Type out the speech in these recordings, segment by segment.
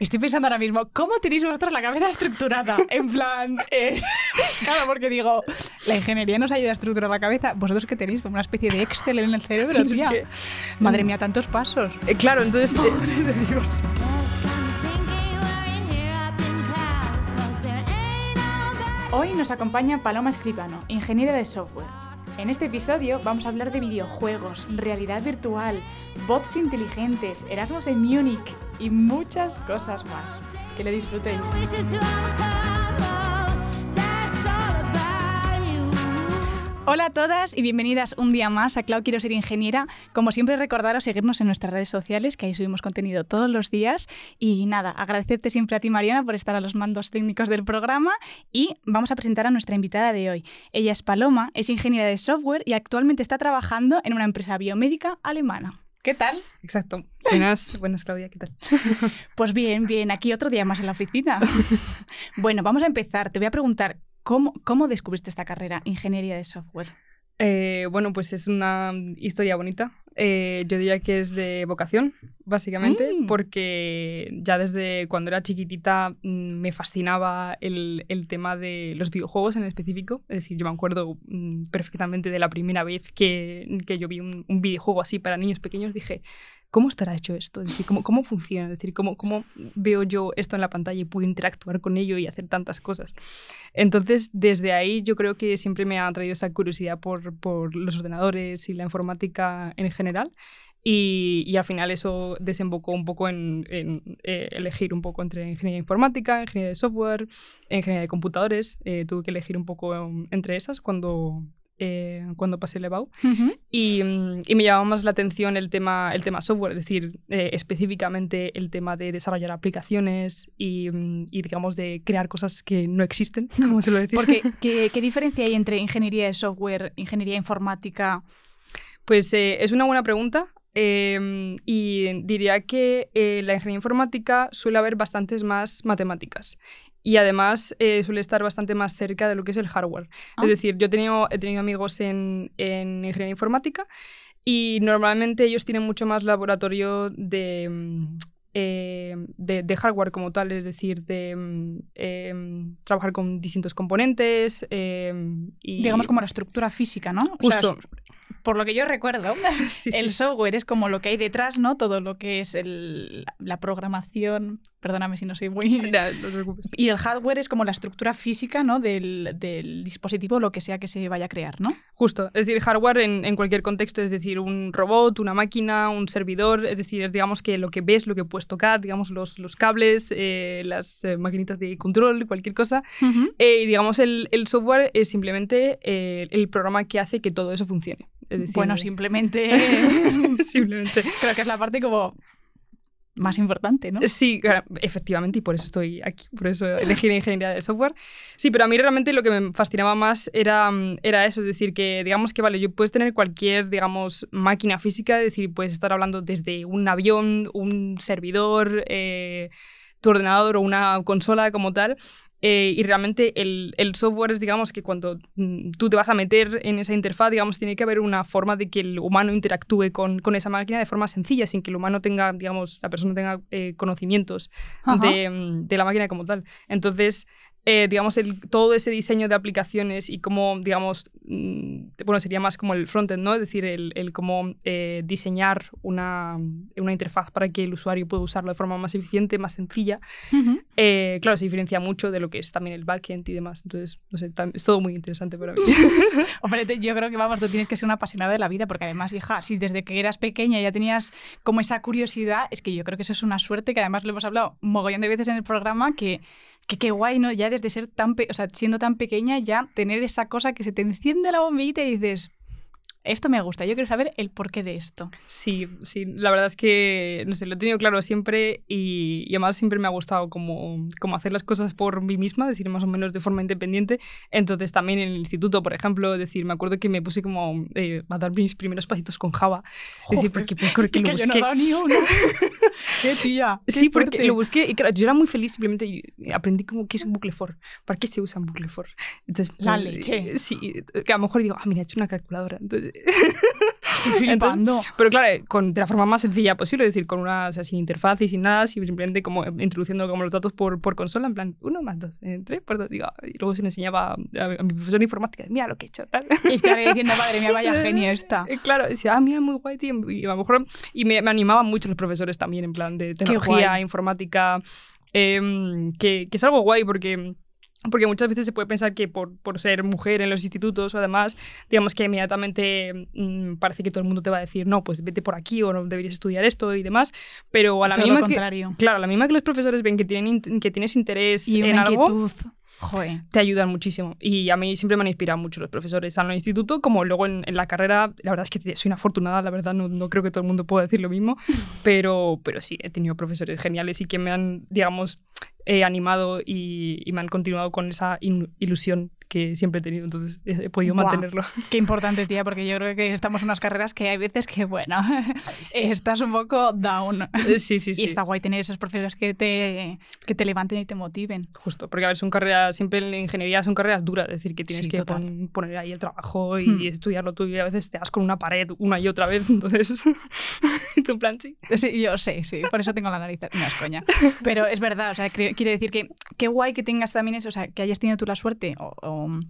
Estoy pensando ahora mismo, ¿cómo tenéis vosotros la cabeza estructurada? En plan, eh, claro, porque digo, la ingeniería nos ayuda a estructurar la cabeza. ¿Vosotros qué tenéis? Como una especie de Excel en el cerebro, Es tía. que- Madre mía, tantos pasos. Eh, claro, entonces... eh, Madre de Dios. Hoy nos acompaña Paloma Escribano, ingeniera de software. En este episodio vamos a hablar de videojuegos, realidad virtual, bots inteligentes, Erasmus en Múnich y muchas cosas más. Que lo disfrutéis. Hola a todas y bienvenidas un día más a Clau Quiero Ser Ingeniera. Como siempre, recordaros seguirnos en nuestras redes sociales, que ahí subimos contenido todos los días. Y nada, agradecerte siempre a ti, Mariana, por estar a los mandos técnicos del programa. Y vamos a presentar a nuestra invitada de hoy. Ella es Paloma, es ingeniera de software y actualmente está trabajando en una empresa biomédica alemana. ¿Qué tal? Exacto. Buenas, buenas Claudia, ¿qué tal? Pues bien, bien, aquí otro día más en la oficina. bueno, vamos a empezar. Te voy a preguntar, ¿cómo, cómo descubriste esta carrera, ingeniería de software? Eh, bueno, pues es una historia bonita. Eh, yo diría que es de vocación, básicamente, Mm. porque ya desde cuando era chiquitita mm, me fascinaba el, el tema de los videojuegos en específico. Es decir, yo me acuerdo mm, perfectamente de la primera vez que, que yo vi un, un videojuego así para niños pequeños. Dije, ¿cómo estará hecho esto? Es decir, ¿cómo, cómo funciona? Decir, ¿cómo, ¿cómo veo yo esto en la pantalla y puedo interactuar con ello y hacer tantas cosas? Entonces, desde ahí yo creo que siempre me ha traído esa curiosidad por, por los ordenadores y la informática en general. Y, y al final eso desembocó un poco en, eh, elegir un poco entre ingeniería informática, ingeniería de software, ingeniería de computadores. Eh, tuve que elegir un poco um, entre esas cuando, eh, cuando pasé el EBAU. Y, y me llamaba más la atención el tema, el tema software, es decir, eh, específicamente el tema de desarrollar aplicaciones y, y, digamos, de crear cosas que no existen, como se lo decía. Porque, ¿qué, ¿qué diferencia hay entre ingeniería de software, ingeniería informática? Pues eh, es una buena pregunta. eh, y diría que eh, la ingeniería informática suele haber bastantes más matemáticas. Y además eh, suele estar bastante más cerca de lo que es el hardware. Ah. Es decir, yo he tenido, he tenido amigos en, en ingeniería informática y normalmente ellos tienen mucho más laboratorio de, mm, eh, de, de hardware como tal, es decir, de mm, em, trabajar con distintos componentes. em, y Digamos como la estructura física, ¿no? O sea, Justo. Por lo que yo recuerdo, Sí, el sí. software es como lo que hay detrás, ¿no? Todo lo que es el- la programación. Perdóname si no soy muy. Ya, no te preocupes. Y el hardware es como la estructura física, ¿no? Del, del dispositivo, lo que sea que se vaya a crear, ¿no? Justo, es decir, hardware en, en cualquier contexto, es decir, un robot, una máquina, un servidor, es decir, es, digamos que lo que ves, lo que puedes tocar, digamos los, los cables, eh, las eh, maquinitas de control, cualquier cosa. Eh, y digamos, el, el software es simplemente el programa que hace que todo eso funcione. Es decir, Bueno, simplemente. simplemente. Creo que es la parte como más importante, ¿no? Sí, efectivamente, y por eso estoy aquí, por eso elegí la ingeniería de software. Sí, pero a mí realmente lo que me fascinaba más era, mm, era eso, es decir, que digamos que, vale, yo puedes tener cualquier, digamos, máquina física, es decir, puedes estar hablando desde un avión, un servidor, eh, tu ordenador o una consola como tal. Eh, y realmente el, el software es, digamos, que cuando mm, tú te vas a meter en esa interfaz, digamos, tiene que haber una forma de que el humano interactúe con, con esa máquina de forma sencilla, sin que el humano tenga, digamos, la persona tenga eh, conocimientos de, mm, de la máquina como tal. Entonces, eh, digamos, el, todo ese diseño de aplicaciones y cómo, digamos, mm, bueno, sería más como el frontend, ¿no? Es decir, el, el cómo eh, diseñar una, una interfaz para que el usuario pueda usarlo de forma más eficiente, más sencilla. Ujú. Eh, claro, se diferencia mucho de lo que es también el backend y demás. Entonces, no sé, es todo muy interesante para mí. Hombre, te- yo creo que vamos, tú tienes que ser una apasionada de la vida, porque además, hija, si desde que eras pequeña ya tenías como esa curiosidad, es que yo creo que eso es una suerte, que además lo hemos hablado mogollón de veces en el programa, que que qué guay, ¿no? Ya desde ser tan, o sea, siendo tan pequeña, ya tener esa cosa que se te enciende la bombillita y dices, esto me gusta, yo quiero saber el porqué de esto. Sí, sí, la verdad es que, no sé, lo he tenido claro siempre y, y además siempre me ha gustado como, como hacer las cosas por mí misma, decir, más o menos de forma independiente. Entonces también en el instituto, por ejemplo, decir, me acuerdo que me puse como eh, a dar mis primeros pasitos con Java. Es decir, porque, porque lo que yo no busqué. he dado ni uno. ¡Qué tía! qué Sí, porque fuerte. lo busqué y claro, yo era muy feliz simplemente aprendí como qué es un bucle for, para qué se usa un bucle for. Entonces, La pues, leche. Sí, que a lo mejor digo, ah, mira, he hecho una calculadora. Entonces, Pero claro, eh, con, de la forma más sencilla posible, es decir, con una, o sea, sin interfaz y sin nada, simplemente como introduciendo como los datos por, por consola, en plan, uno más dos, eh, tres por dos, digo, y luego se le enseñaba a, mi profesor de informática, mira lo que he hecho, tal. Y estaré diciendo, madre mía, vaya genio esta. Eh, claro, decía, ah, mira, muy guay, tío. Y a lo mejor, y me, me animaban mucho los profesores también, en plan, de tecnología, informática, em, que, que es algo guay porque porque muchas veces se puede pensar que por, por, ser mujer en los institutos o además, digamos que inmediatamente mmm, parece que todo el mundo te va a decir, no, pues vete por aquí o no deberías estudiar esto y demás. Pero a la misma que, claro, a la misma que los profesores ven que, tienen, que tienes interés y en algo, Joder. te ayudan muchísimo. Y a mí siempre me han inspirado mucho los profesores, tanto en el instituto como luego en, en, la carrera. La verdad es que soy una afortunada, la verdad, no, no, creo que todo el mundo pueda decir lo mismo, pero, pero sí, he tenido profesores geniales y que me han, digamos, eh, animado y, y, me han continuado con esa ilusión que siempre he tenido, entonces he podido mantenerlo. Qué importante, tía, porque yo creo que estamos en unas carreras que hay veces que, bueno, estás un poco down. Sí, sí, sí. Y está guay tener esos profesores que te, que te levanten y te motiven. Justo, porque a ver, son carreras, siempre en la ingeniería son carreras duras, es decir, que tienes sí, que pon, poner ahí el trabajo y hmm. estudiarlo tú y a veces te das con una pared una y otra vez, entonces, tu plan sí. Sí, yo sé, sí, por eso tengo la nariz, no es coña. Pero es verdad, o sea, quiere decir que qué guay que tengas también eso, o sea, que hayas tenido tú la suerte o, o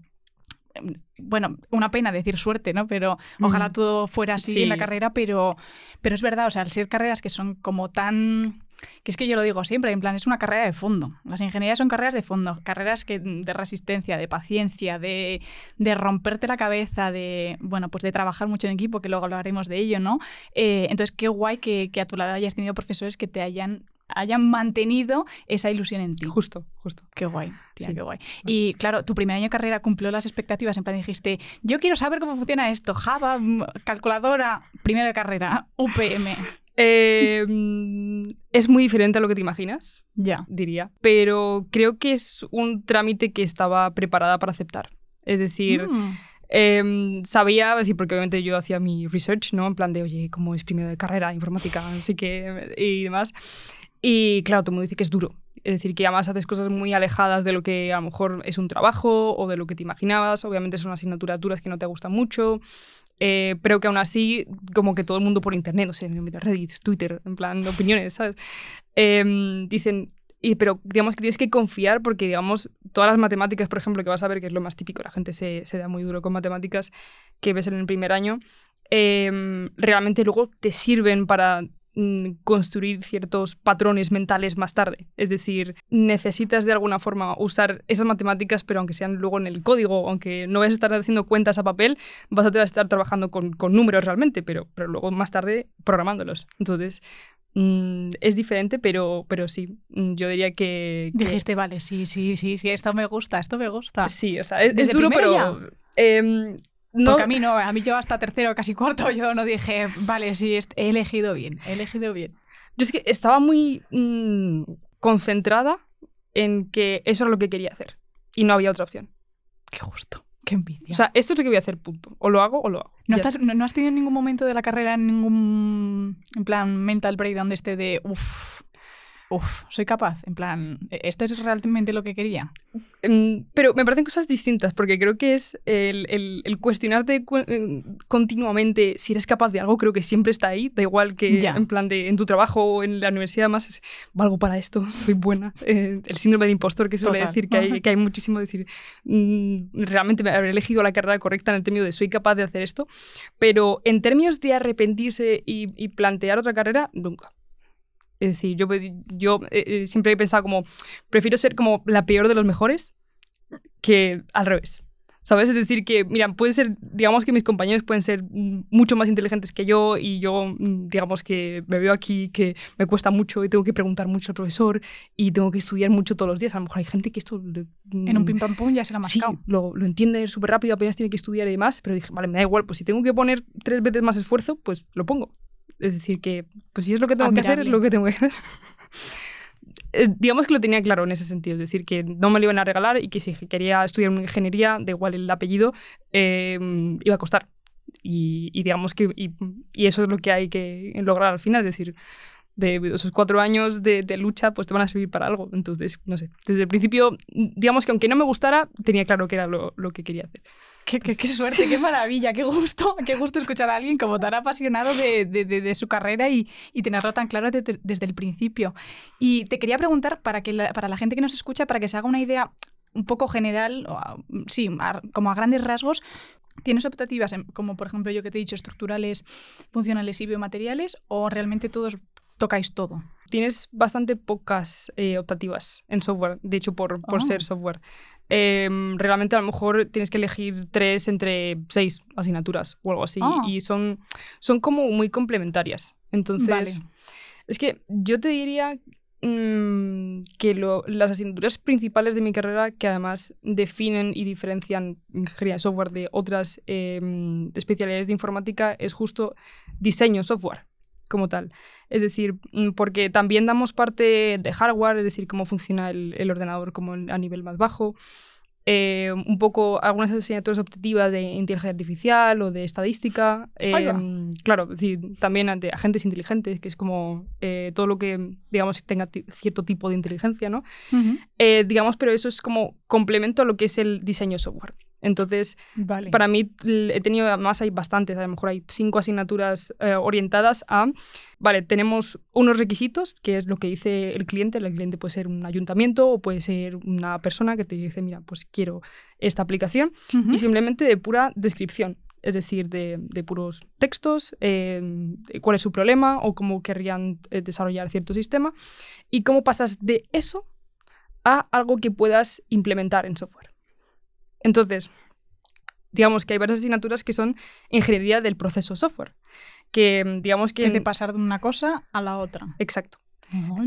bueno, una pena decir suerte, ¿no? Pero ojalá mm. todo fuera así sí. en la carrera, pero, pero es verdad, o sea, al ser carreras que son como tan... Que es que yo lo digo siempre, en plan, es una carrera de fondo. Las ingenierías son carreras de fondo, carreras que, de resistencia, de paciencia, de, de romperte la cabeza, de, bueno, pues de trabajar mucho en equipo, que luego hablaremos de ello, ¿no? Eh, entonces, qué guay que, que a tu lado hayas tenido profesores que te hayan hayan mantenido esa ilusión en ti. Justo, justo. Qué guay, tía, sí. qué guay. Y claro, tu primer año de carrera cumplió las expectativas, en plan dijiste, yo quiero saber cómo funciona esto, Java, mm, calculadora, primero de carrera, UPM. Eh, es muy diferente a lo que te imaginas, ya, diría, pero creo que es un trámite que estaba preparada para aceptar. Es decir, mm. Eh, sabía, decir, porque obviamente yo hacía mi research, ¿no? En plan de, oye, ¿cómo es primero de carrera, informática, así que, y demás. Y claro, todo el mundo dice que es duro. Es decir, que además haces cosas muy alejadas de lo que a lo mejor es un trabajo o de lo que te imaginabas. Obviamente son asignaturas que no te gustan mucho. Eh, pero que aún así, como que todo el mundo por internet, no sé, Reddit, Twitter, en plan, opiniones, ¿sabes? Eh, dicen, y, pero digamos que tienes que confiar porque, digamos, todas las matemáticas, por ejemplo, que vas a ver que es lo más típico, la gente se, se da muy duro con matemáticas que ves en el primer año, eh, realmente luego te sirven para construir ciertos patrones mentales más tarde. Es decir, necesitas de alguna forma usar esas matemáticas, pero aunque sean luego en el código, aunque no vas a estar haciendo cuentas a papel, vas a estar trabajando con, con números realmente, pero, pero luego más tarde programándolos. Entonces, Mm, es diferente, pero, pero sí, mm, yo diría que, que, Dijiste, vale, sí, sí, sí, sí, esto me gusta, esto me gusta. Sí, o sea, es, es duro, pero... Eh, no. Porque a mí no, a mí yo hasta tercero, casi cuarto, yo no dije, vale, sí, he elegido bien, he elegido bien. Yo es que estaba muy mmm, concentrada en que eso era lo que quería hacer y no había otra opción. Qué justo. Qué envidia. O sea, esto es lo que voy a hacer, punto. O lo hago o lo hago. ¿No, estás, no, no has tenido en ningún momento de la carrera ningún, en plan, mental breakdown de este de, uff, uff, soy capaz, en plan, ¿e-, ¿esto es realmente lo que quería? Mm, pero me parecen cosas distintas, porque creo que es el, el, el cuestionarte cu eh, continuamente si eres capaz de algo, creo que siempre está ahí, da igual que ya. en plan de en tu trabajo o en la universidad, más es, valgo para esto, soy buena. Eh, el síndrome de impostor que suele Total. decir que hay, que hay muchísimo, decir, mm, realmente me habré elegido la carrera correcta en el término de soy capaz de hacer esto, pero en términos de arrepentirse y, y plantear otra carrera, nunca. Es decir, yo, yo eh, siempre he pensado como, prefiero ser como la peor de los mejores que al revés. ¿Sabes? Es decir, que, mira, puede ser, digamos que mis compañeros pueden ser mucho más inteligentes que yo y yo, digamos que me veo aquí que me cuesta mucho y tengo que preguntar mucho al profesor y tengo que estudiar mucho todos los días. A lo mejor hay gente que esto... En un pim pam pum ya se la ha mascado. Sí, lo, lo entiende súper rápido, apenas tiene que estudiar y demás, pero dije, vale, me da igual, pues si tengo que poner tres veces más esfuerzo, pues lo pongo. Es decir, que pues si es lo que tengo Admirable. que hacer, es lo que tengo que hacer. Eh, digamos que lo tenía claro en ese sentido, es decir, que no me lo iban a regalar y que si quería estudiar una ingeniería, de igual el apellido, eh, iba a costar. Y, y digamos que y, y, eso es lo que hay que lograr al final, es decir, de esos cuatro años de, lucha, pues te van a servir para algo. Entonces, no sé, desde el principio, digamos que aunque no me gustara, tenía claro que era lo, que quería hacer. Qué, qué, suerte, qué maravilla, qué gusto, qué gusto escuchar a alguien como tan apasionado de, de, su carrera y, y, tenerlo tan claro desde el principio. Y te quería preguntar, para, que para la gente que nos escucha, para que se haga una idea un poco general, sí, como a grandes rasgos, ¿Tienes optativas como, por ejemplo, yo que te he dicho, estructurales, funcionales y biomateriales? ¿O realmente todos tocáis todo? Tienes bastante pocas eh, optativas en software, de hecho, por, por ser ah. software. Em, realmente a lo mejor tienes que elegir tres entre seis asignaturas o algo así. Ah. Y son, son como muy complementarias. Entonces, es que yo te diría Mm, que las asignaturas principales de mi carrera, que además definen y diferencian ingeniería de software de otras em, especialidades de informática, es justo diseño software como tal. Es decir, mm, porque también damos parte de hardware, es decir, cómo funciona el, el ordenador como a nivel más bajo. Eh, un poco algunas asignaturas objetivas de inteligencia artificial o de estadística. Eh, claro, sí, también ante agentes inteligentes, que es como eh, todo lo que, digamos, tenga cierto tipo de inteligencia, ¿no? digamos, pero eso es como complemento a lo que es el diseño software. Entonces, para mí he tenido, además hay bastantes, a lo mejor hay cinco asignaturas eh, orientadas a, vale, tenemos unos requisitos, que es lo que dice el cliente, el cliente puede ser un ayuntamiento o puede ser una persona que te dice, mira, pues quiero esta aplicación, y simplemente de pura descripción. Es decir, de, puros textos, eh, cuál es su problema o cómo querrían eh, desarrollar cierto sistema y cómo pasas de eso a algo que puedas implementar en software. Entonces, digamos que hay varias asignaturas que son ingeniería del proceso software. Que mm, digamos que. Es de pasar de una cosa a la otra. Exacto.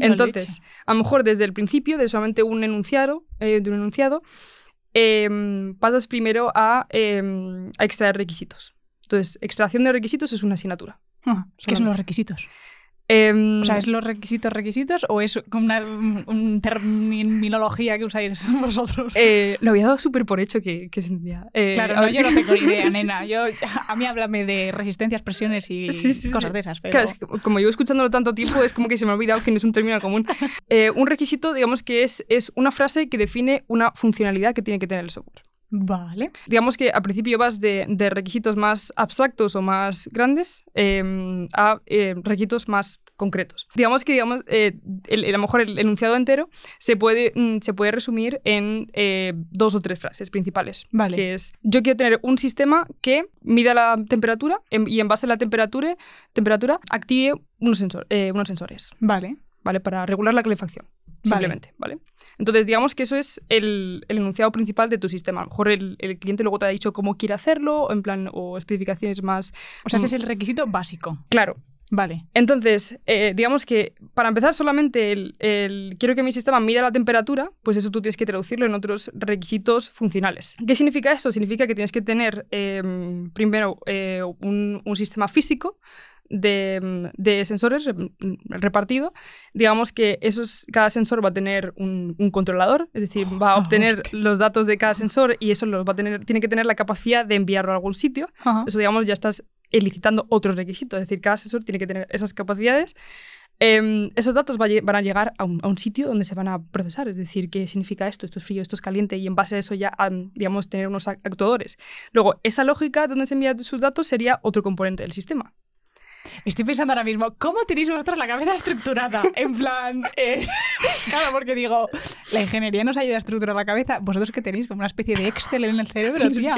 Entonces, a lo mejor desde el principio, de solamente un enunciado, eh, de un enunciado, em, pasas primero a, em, a, extraer requisitos. Entonces, extracción de requisitos es una asignatura. Ah, ¿Qué son los requisitos? Em, o sea, ¿es los requisitos requisitos o es una, terminología que usáis vosotros? Eh, lo había dado súper por hecho que, que se eh, claro, no, yo no tengo idea, nena. Yo, a mí háblame de resistencias, presiones y cosas de esas. Pero... Claro, es que como llevo escuchándolo tanto tiempo, es como que se me ha olvidado que no es un término común. Eh, un requisito, digamos que es, es una frase que define una funcionalidad que tiene que tener el software. Vale. Digamos que al principio vas de, requisitos más abstractos o más grandes em, a eh, requisitos más concretos. Digamos que digamos, eh, el, a lo mejor el enunciado entero se puede, mm, se puede resumir en eh, dos o tres frases principales. Vale. Que es, yo quiero tener un sistema que mida la temperatura em, y en base a la temperatura, temperatura active unos, unos sensores. Vale. ¿Vale? Para regular la calefacción simplemente, ¿vale? Entonces, digamos que eso es el, enunciado principal de tu sistema. A lo mejor el, cliente luego te ha dicho cómo quiere hacerlo, en plan, o especificaciones más... O sea, ese es el requisito básico. Claro. Vale. Entonces, eh, digamos que para empezar solamente el, quiero que mi sistema mida la temperatura, pues eso tú tienes que traducirlo en otros requisitos funcionales. ¿Qué significa esto? Significa que tienes que tener em, primero eh, un, un sistema físico de, sensores repartido, digamos que esos, cada sensor va a tener un, controlador, es decir, va a obtener los datos de cada sensor y eso los va a tener, tiene que tener la capacidad de enviarlo a algún sitio. Eso, digamos, ya estás elicitando otros requisitos, es decir, cada sensor tiene que tener esas capacidades. Em, esos datos van a llegar a un, sitio donde se van a procesar, es decir, qué significa esto, esto es frío, esto es caliente, y en base a eso ya, digamos, tener unos actuadores. Luego, esa lógica donde se envían sus datos sería otro componente del sistema. Estoy pensando ahora mismo, ¿cómo tenéis vosotros la cabeza estructurada? En plan, eh, claro, porque digo, la ingeniería nos ayuda a estructurar la cabeza. ¿Vosotros qué tenéis? Como una especie de Excel en el cerebro, tía.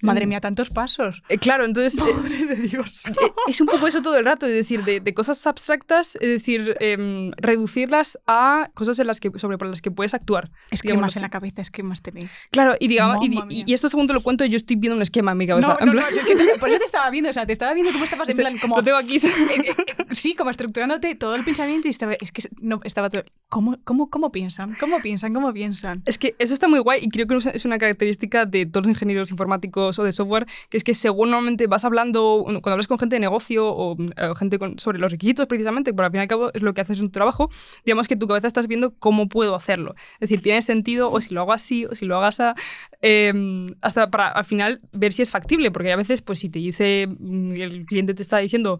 Madre mía, tantos pasos. Eh, claro, entonces... Eh, Madre de Dios. es un poco eso todo el rato, es decir, de, cosas abstractas, es decir, em, reducirlas a cosas en las que, sobre las que puedes actuar. Esquemas en la cabeza, esquemas tenéis. Claro, y digamos, y, esto según te lo cuento, yo estoy viendo un esquema en mi cabeza. No, no, no, es que te, por eso te estaba viendo, o sea, te estaba viendo cómo estabas en plan como aquí. Eh, eh, eh, sí, como estructurándote todo el pensamiento y estaba, es que no, estaba todo, ¿cómo, cómo, cómo piensan? ¿Cómo piensan? ¿Cómo piensan? Es que eso está muy guay y creo que es una característica de todos los ingenieros informáticos o de software, que es que según normalmente vas hablando, cuando hablas con gente de negocio o, gente sobre los requisitos precisamente, por al fin y al cabo es lo que haces en tu trabajo, digamos que tu cabeza estás viendo cómo puedo hacerlo. Es decir, tiene sentido o si lo hago así o si lo hagas a, em, hasta para al final ver si es factible, porque a veces pues si te dice, mm, el cliente te está diciendo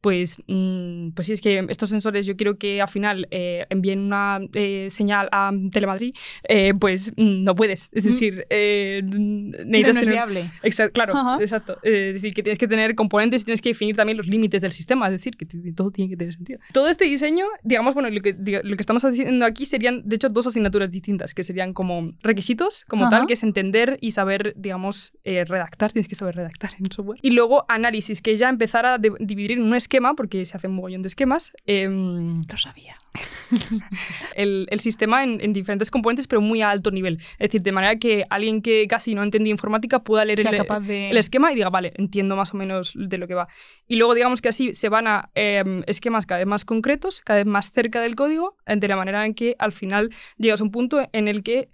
pues, mm, pues sí, es que estos sensores yo quiero que al final eh, envíen una eh, señal a Telemadrid, eh, pues mm, no puedes. Es Mm. decir, necesitas No, no es tener- viable. Exacto, claro, Ajá. exacto. Es decir, que tienes que tener componentes y tienes que definir también los límites del sistema, es decir, que todo tiene que tener sentido. Todo este diseño, digamos, bueno, lo que, lo que estamos haciendo aquí serían, de hecho, dos asignaturas distintas, que serían como requisitos, como Ajá. tal, que es entender y saber, digamos, redactar, tienes que saber redactar en software. Y luego análisis, que ya empezar a dividir en un esquema, porque se hace un mogollón de esquemas, em, Lo sabía. el, el sistema en, en diferentes componentes, pero muy a alto nivel. Es decir, de manera que alguien que casi no ha entendido informática pueda leer el, capaz de... el esquema y diga, vale, entiendo más o menos de lo que va. Y luego digamos que así se van a em, esquemas cada vez más concretos, cada vez más cerca del código, de la manera en que al final llegas a un punto en el que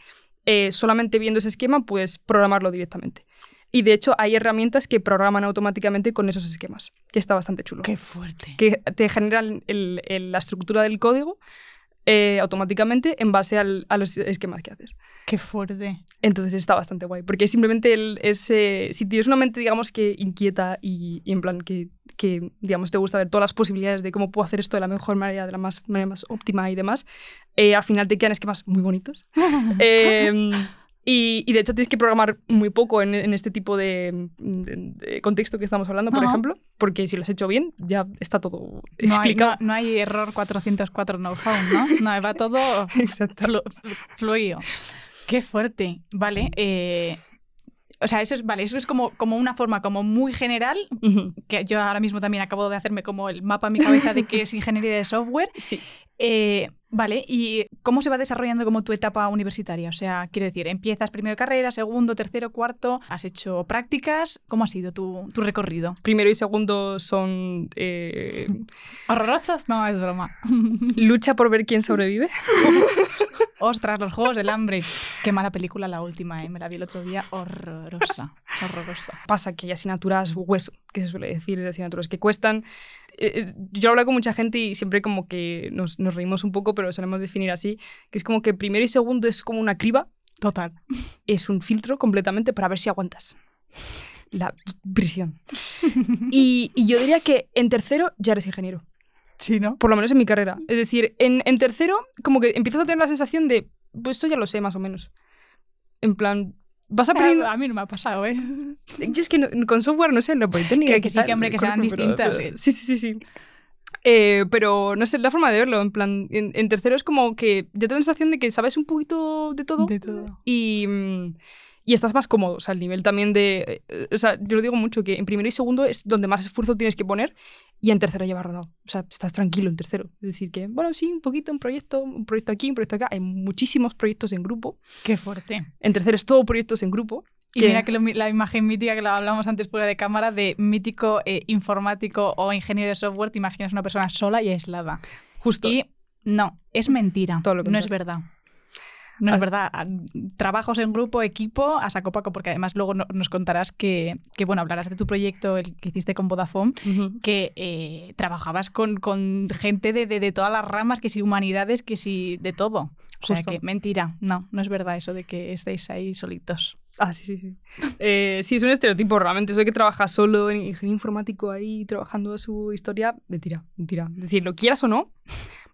eh, solamente viendo ese esquema puedes programarlo directamente. Y de hecho hay herramientas que programan automáticamente con esos esquemas, que está bastante chulo. Qué fuerte. Que te generan el- el- la estructura del código eh, automáticamente en base al- a los esquemas que haces. Qué fuerte. Entonces está bastante guay, porque simplemente el, ese, si tienes una mente, digamos, que inquieta y, y en plan que, que, digamos, te gusta ver todas las posibilidades de cómo puedo hacer esto de la mejor manera, de la más, manera más óptima y demás, eh, al final te quedan esquemas muy bonitos. Eh, y, y de hecho tienes que programar muy poco en, en este tipo de, de- de contexto que estamos hablando, por ejemplo, porque si lo has hecho bien, ya está todo No hay, explicado. no, no hay error 404 no found, ¿no? No, va todo flu- fluido. Qué fuerte. Vale. eh, o sea, eso es, vale, eso es como, como una forma como muy general, que yo ahora mismo también acabo de hacerme como el mapa en mi cabeza de qué es ingeniería de software. Sí. Eh, vale, ¿y cómo se va desarrollando como tu etapa universitaria? O sea, quiero decir, empiezas primero carrera, segundo, tercero, cuarto, has hecho prácticas, ¿cómo ha sido tu, tu recorrido? Primero y segundo son eh, ¿Horrorosas? No, es broma. lucha por ver quién sobrevive. Ostras, los Juegos del Hambre. Qué mala película la última, ¿eh? Me la vi el otro día. Horrorosa, horrorosa. pasa que hay asignaturas hueso, que se suele decir, de asignaturas que cuestan. Eh, yo hablo con mucha gente y siempre como que nos, nos reímos un poco, pero lo solemos definir así, que es como que primero y segundo es como una criba, Total. es un filtro completamente para ver si aguantas. La prisión. Y, y yo diría que en tercero ya eres ingeniero, Sí, ¿no? por lo menos en mi carrera. Es decir, en, en tercero como que empiezas a tener la sensación de, pues esto ya lo sé más o menos. En plan, vas aprendiendo... A mí no me ha pasado, ¿eh? Yo es que no- con software, no sé, en la Politécnica. Que- que sí, que, hombre, que pero- distintas, pero- sí, sí, sí, sí. Eh, pero no sé, la forma de verlo, en plan, en, en tercero es como que ya tengo la sensación de que sabes un poquito de todo De todo. y, mm, y estás más cómodo, o sea, el nivel también de... eh, o sea, yo lo digo mucho, que en primero y segundo es donde más esfuerzo tienes que poner y en tercero va rodado. O sea, estás tranquilo en tercero. Es decir, que, bueno, sí, un poquito, un proyecto, un proyecto aquí, un proyecto acá. Hay muchísimos proyectos en grupo. Qué fuerte. En tercero es todo proyectos en grupo. Y mira que lo la imagen mítica que lo hablamos antes fuera de cámara de mítico eh, informático o ingeniero de software, te imaginas una persona sola y aislada. Justo. Y no, es mentira. Todo lo no es verdad. No es Ah. verdad. Ah, Trabajos en grupo, equipo, a saco paco, porque además luego no- nos contarás que, que, bueno, hablarás de tu proyecto, el que hiciste con Vodafone, que eh, trabajabas con, con gente de, de- de todas las ramas, que si humanidades, que si de todo. O sea que mentira, no, no es verdad eso de que estéis ahí solitos. Ah, sí, sí, sí. Eh, sí, es un estereotipo realmente. De que trabaja solo en ingeniero informático ahí trabajando su historia, mentira, mentira. Es decir, lo quieras o no,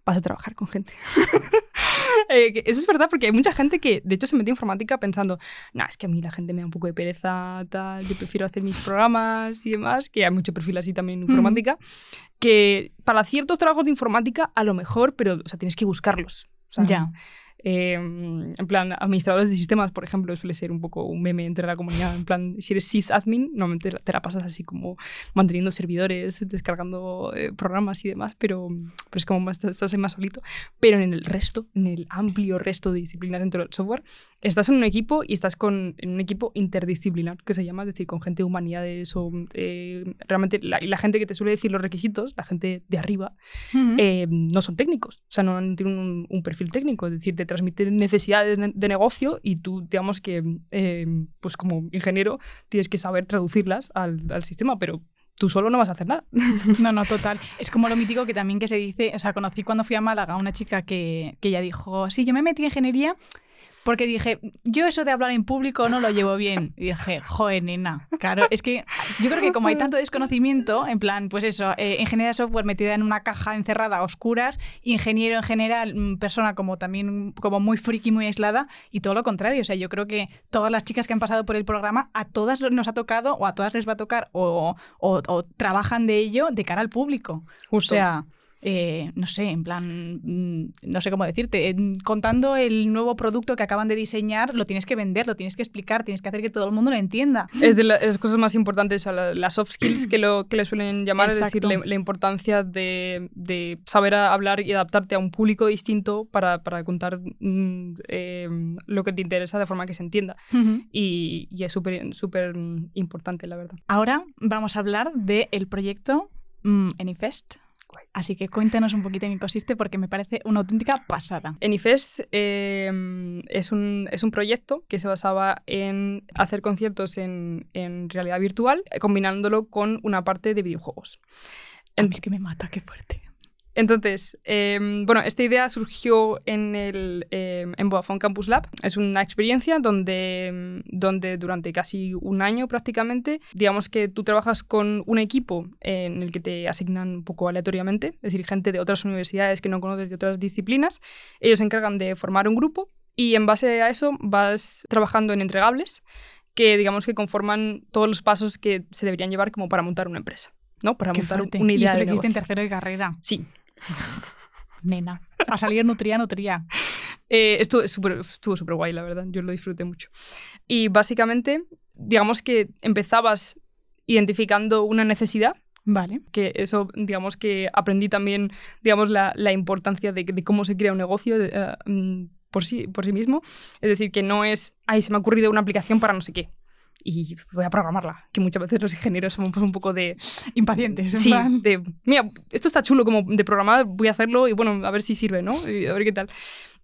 vas a trabajar con gente. Eh, eso es verdad porque hay mucha gente que, de hecho, se mete en informática pensando, no, es que a mí la gente me da un poco de pereza, tal, yo prefiero hacer mis programas y demás, que hay mucho perfil así también en informática, que para ciertos trabajos de informática, a lo mejor, pero, o sea, tienes que buscarlos. O sea, Ya. Eh, en plan, administradores de sistemas, por ejemplo, suele ser un poco un meme entre la comunidad. En plan, si eres sysadmin, normalmente te la pasas así como manteniendo servidores, descargando eh, programas y demás, pero, pero es como más, estás más solito. Pero en el resto, en el amplio resto de disciplinas dentro del software, estás en un equipo y estás con, en un equipo interdisciplinar, que se llama, es decir, con gente de humanidades o eh, realmente la, la gente que te suele decir los requisitos, la gente de arriba, eh, no son técnicos, o sea, no tienen un, un perfil técnico, es decir, te transmiten necesidades de, de negocio y tú, digamos que, eh, pues como ingeniero, tienes que saber traducirlas al, al sistema, pero tú solo no vas a hacer nada. No, no, total. Es como lo mítico que también que se dice, o sea, conocí cuando fui a Málaga a una chica que, que ella dijo, sí, yo me metí en ingeniería Porque dije, yo eso de hablar en público no lo llevo bien. Y dije, joder, nena. Claro, es que yo creo que como hay tanto desconocimiento, en plan, pues eso, eh, ingeniería de software metida en una caja encerrada a oscuras, ingeniero en general, mm, persona como también como muy friki, muy aislada, y todo lo contrario. O sea, yo creo que todas las chicas que han pasado por el programa, a todas nos ha tocado, o a todas les va a tocar, o, o, o trabajan de ello de cara al público. O sea. Eh, no sé, en plan, mm, no sé cómo decirte, contando el nuevo producto que acaban de diseñar, lo tienes que vender, lo tienes que explicar, tienes que hacer que todo el mundo lo entienda. Es de las cosas más importantes, las soft skills que, lo, que le suelen llamar, es decir, la, importancia de, de, saber hablar y adaptarte a un público distinto para, para contar mm, em, lo que te interesa de forma que se entienda. y, y, es súper súper importante, la verdad. Ahora vamos a hablar del proyecto mm, Anyfest. Así que cuéntanos un poquito en qué consiste porque me parece una auténtica pasada. Anyfest eh, es, un, es un proyecto que se basaba en hacer conciertos en, en realidad virtual, combinándolo con una parte de videojuegos. es que me mata, qué fuerte. Entonces, em, bueno, esta idea surgió en, el, em, en Vodafone Campus Lab. Es una experiencia donde, em, donde durante casi un año prácticamente, digamos que tú trabajas con un equipo en el que te asignan un poco aleatoriamente, es decir, gente de otras universidades que no conoces de otras disciplinas. Ellos se encargan de formar un grupo y en base a eso vas trabajando en entregables que digamos que conforman todos los pasos que se deberían llevar como para montar una empresa. ¿no? Para montar una idea. ¿Y esto lo en tercero de carrera? Sí, Nena. A salir nutría, nutría. Eh, estuvo súper guay, la verdad. Yo lo disfruté mucho. Y básicamente, digamos que empezabas identificando una necesidad. Vale. Que eso, digamos que aprendí también, digamos, la, la importancia de, de, cómo se crea un negocio uh, por, sí, por sí mismo. Es decir, que no es, ay, se me ha ocurrido una aplicación para no sé qué y voy a programarla. Que muchas veces los ingenieros somos pues, un poco de... Impacientes. sí, de, mira, esto está chulo como de programar, voy a hacerlo y bueno, a ver si sirve, ¿no? Y a ver qué tal.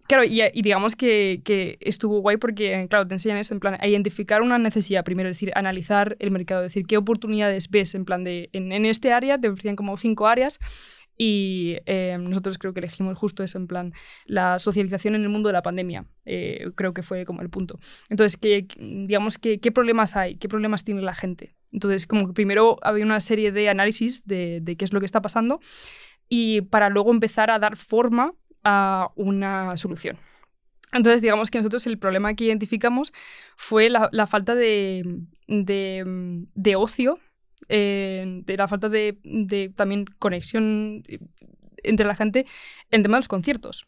Claro, y, digamos que, que, estuvo guay porque, claro, te enseñan eso, en plan, a identificar una necesidad primero, es decir, analizar el mercado, es decir, qué oportunidades ves, en plan de, en, en este área, te ofrecían como cinco áreas, y eh, nosotros creo que elegimos justo eso, en plan, la socialización en el mundo de la pandemia. Eh, creo que fue como el punto. Entonces, que, digamos, que, ¿qué problemas hay? ¿Qué problemas tiene la gente? Entonces, como primero había una serie de análisis de, qué es lo que está pasando y para luego empezar a dar forma a una solución. Entonces, digamos que nosotros el problema que identificamos fue la, falta de, de, ocio eh, de la falta de, de, también conexión eh, entre la gente en tema de los conciertos.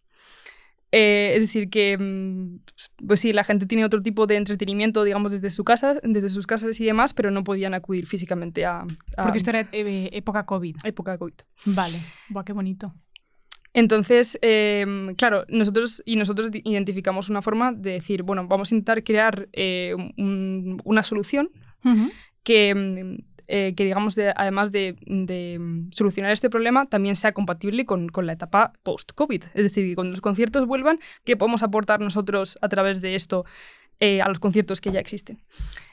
Eh, es decir, que mm, pues sí, la gente tiene otro tipo de entretenimiento, digamos, desde, su casa, desde sus casas y demás, pero no podían acudir físicamente a... Porque esto era época COVID. Época COVID. Vale. Buah, qué bonito. Entonces, em, claro, nosotros y nosotros identificamos una forma de decir, bueno, vamos a intentar crear una solución que mm, eh, que digamos, además de, mm, solucionar este problema, también sea compatible con, la etapa post-COVID. Es decir, que cuando los conciertos vuelvan, ¿qué podemos aportar nosotros a través de esto eh, a los conciertos que ya existen?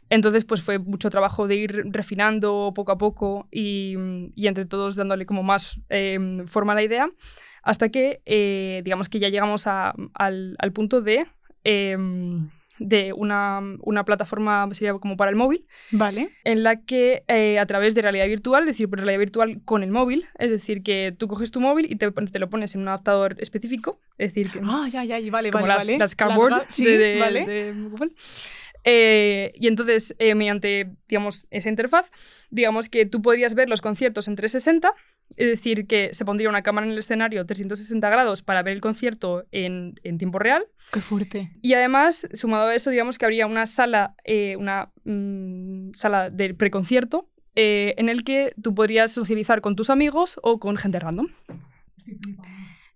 Entonces, pues fue mucho trabajo de ir refinando poco a poco y, entre todos dándole como más em, forma a la idea, hasta que, eh, digamos que ya llegamos al, al, punto de em, de una, una, plataforma, sería como para el móvil, vale. en la que eh, a través de realidad virtual, es decir, realidad virtual con el móvil, es decir, que tú coges tu móvil y te, te lo pones en un adaptador específico, es decir, que... Ah, ya, ya, vale, como vale, las, vale. las cardboard sí, de, vale. de Google. Eh, y entonces, eh, mediante, digamos, esa interfaz, digamos que tú podrías ver los conciertos en 360, es decir, que se pondría una cámara en el escenario 360 grados para ver el concierto en, en tiempo real. ¡Qué fuerte! Y además, sumado a eso, digamos que habría una sala, eh, una mm, sala de preconcierto eh, en el que tú podrías socializar con tus amigos o con gente random.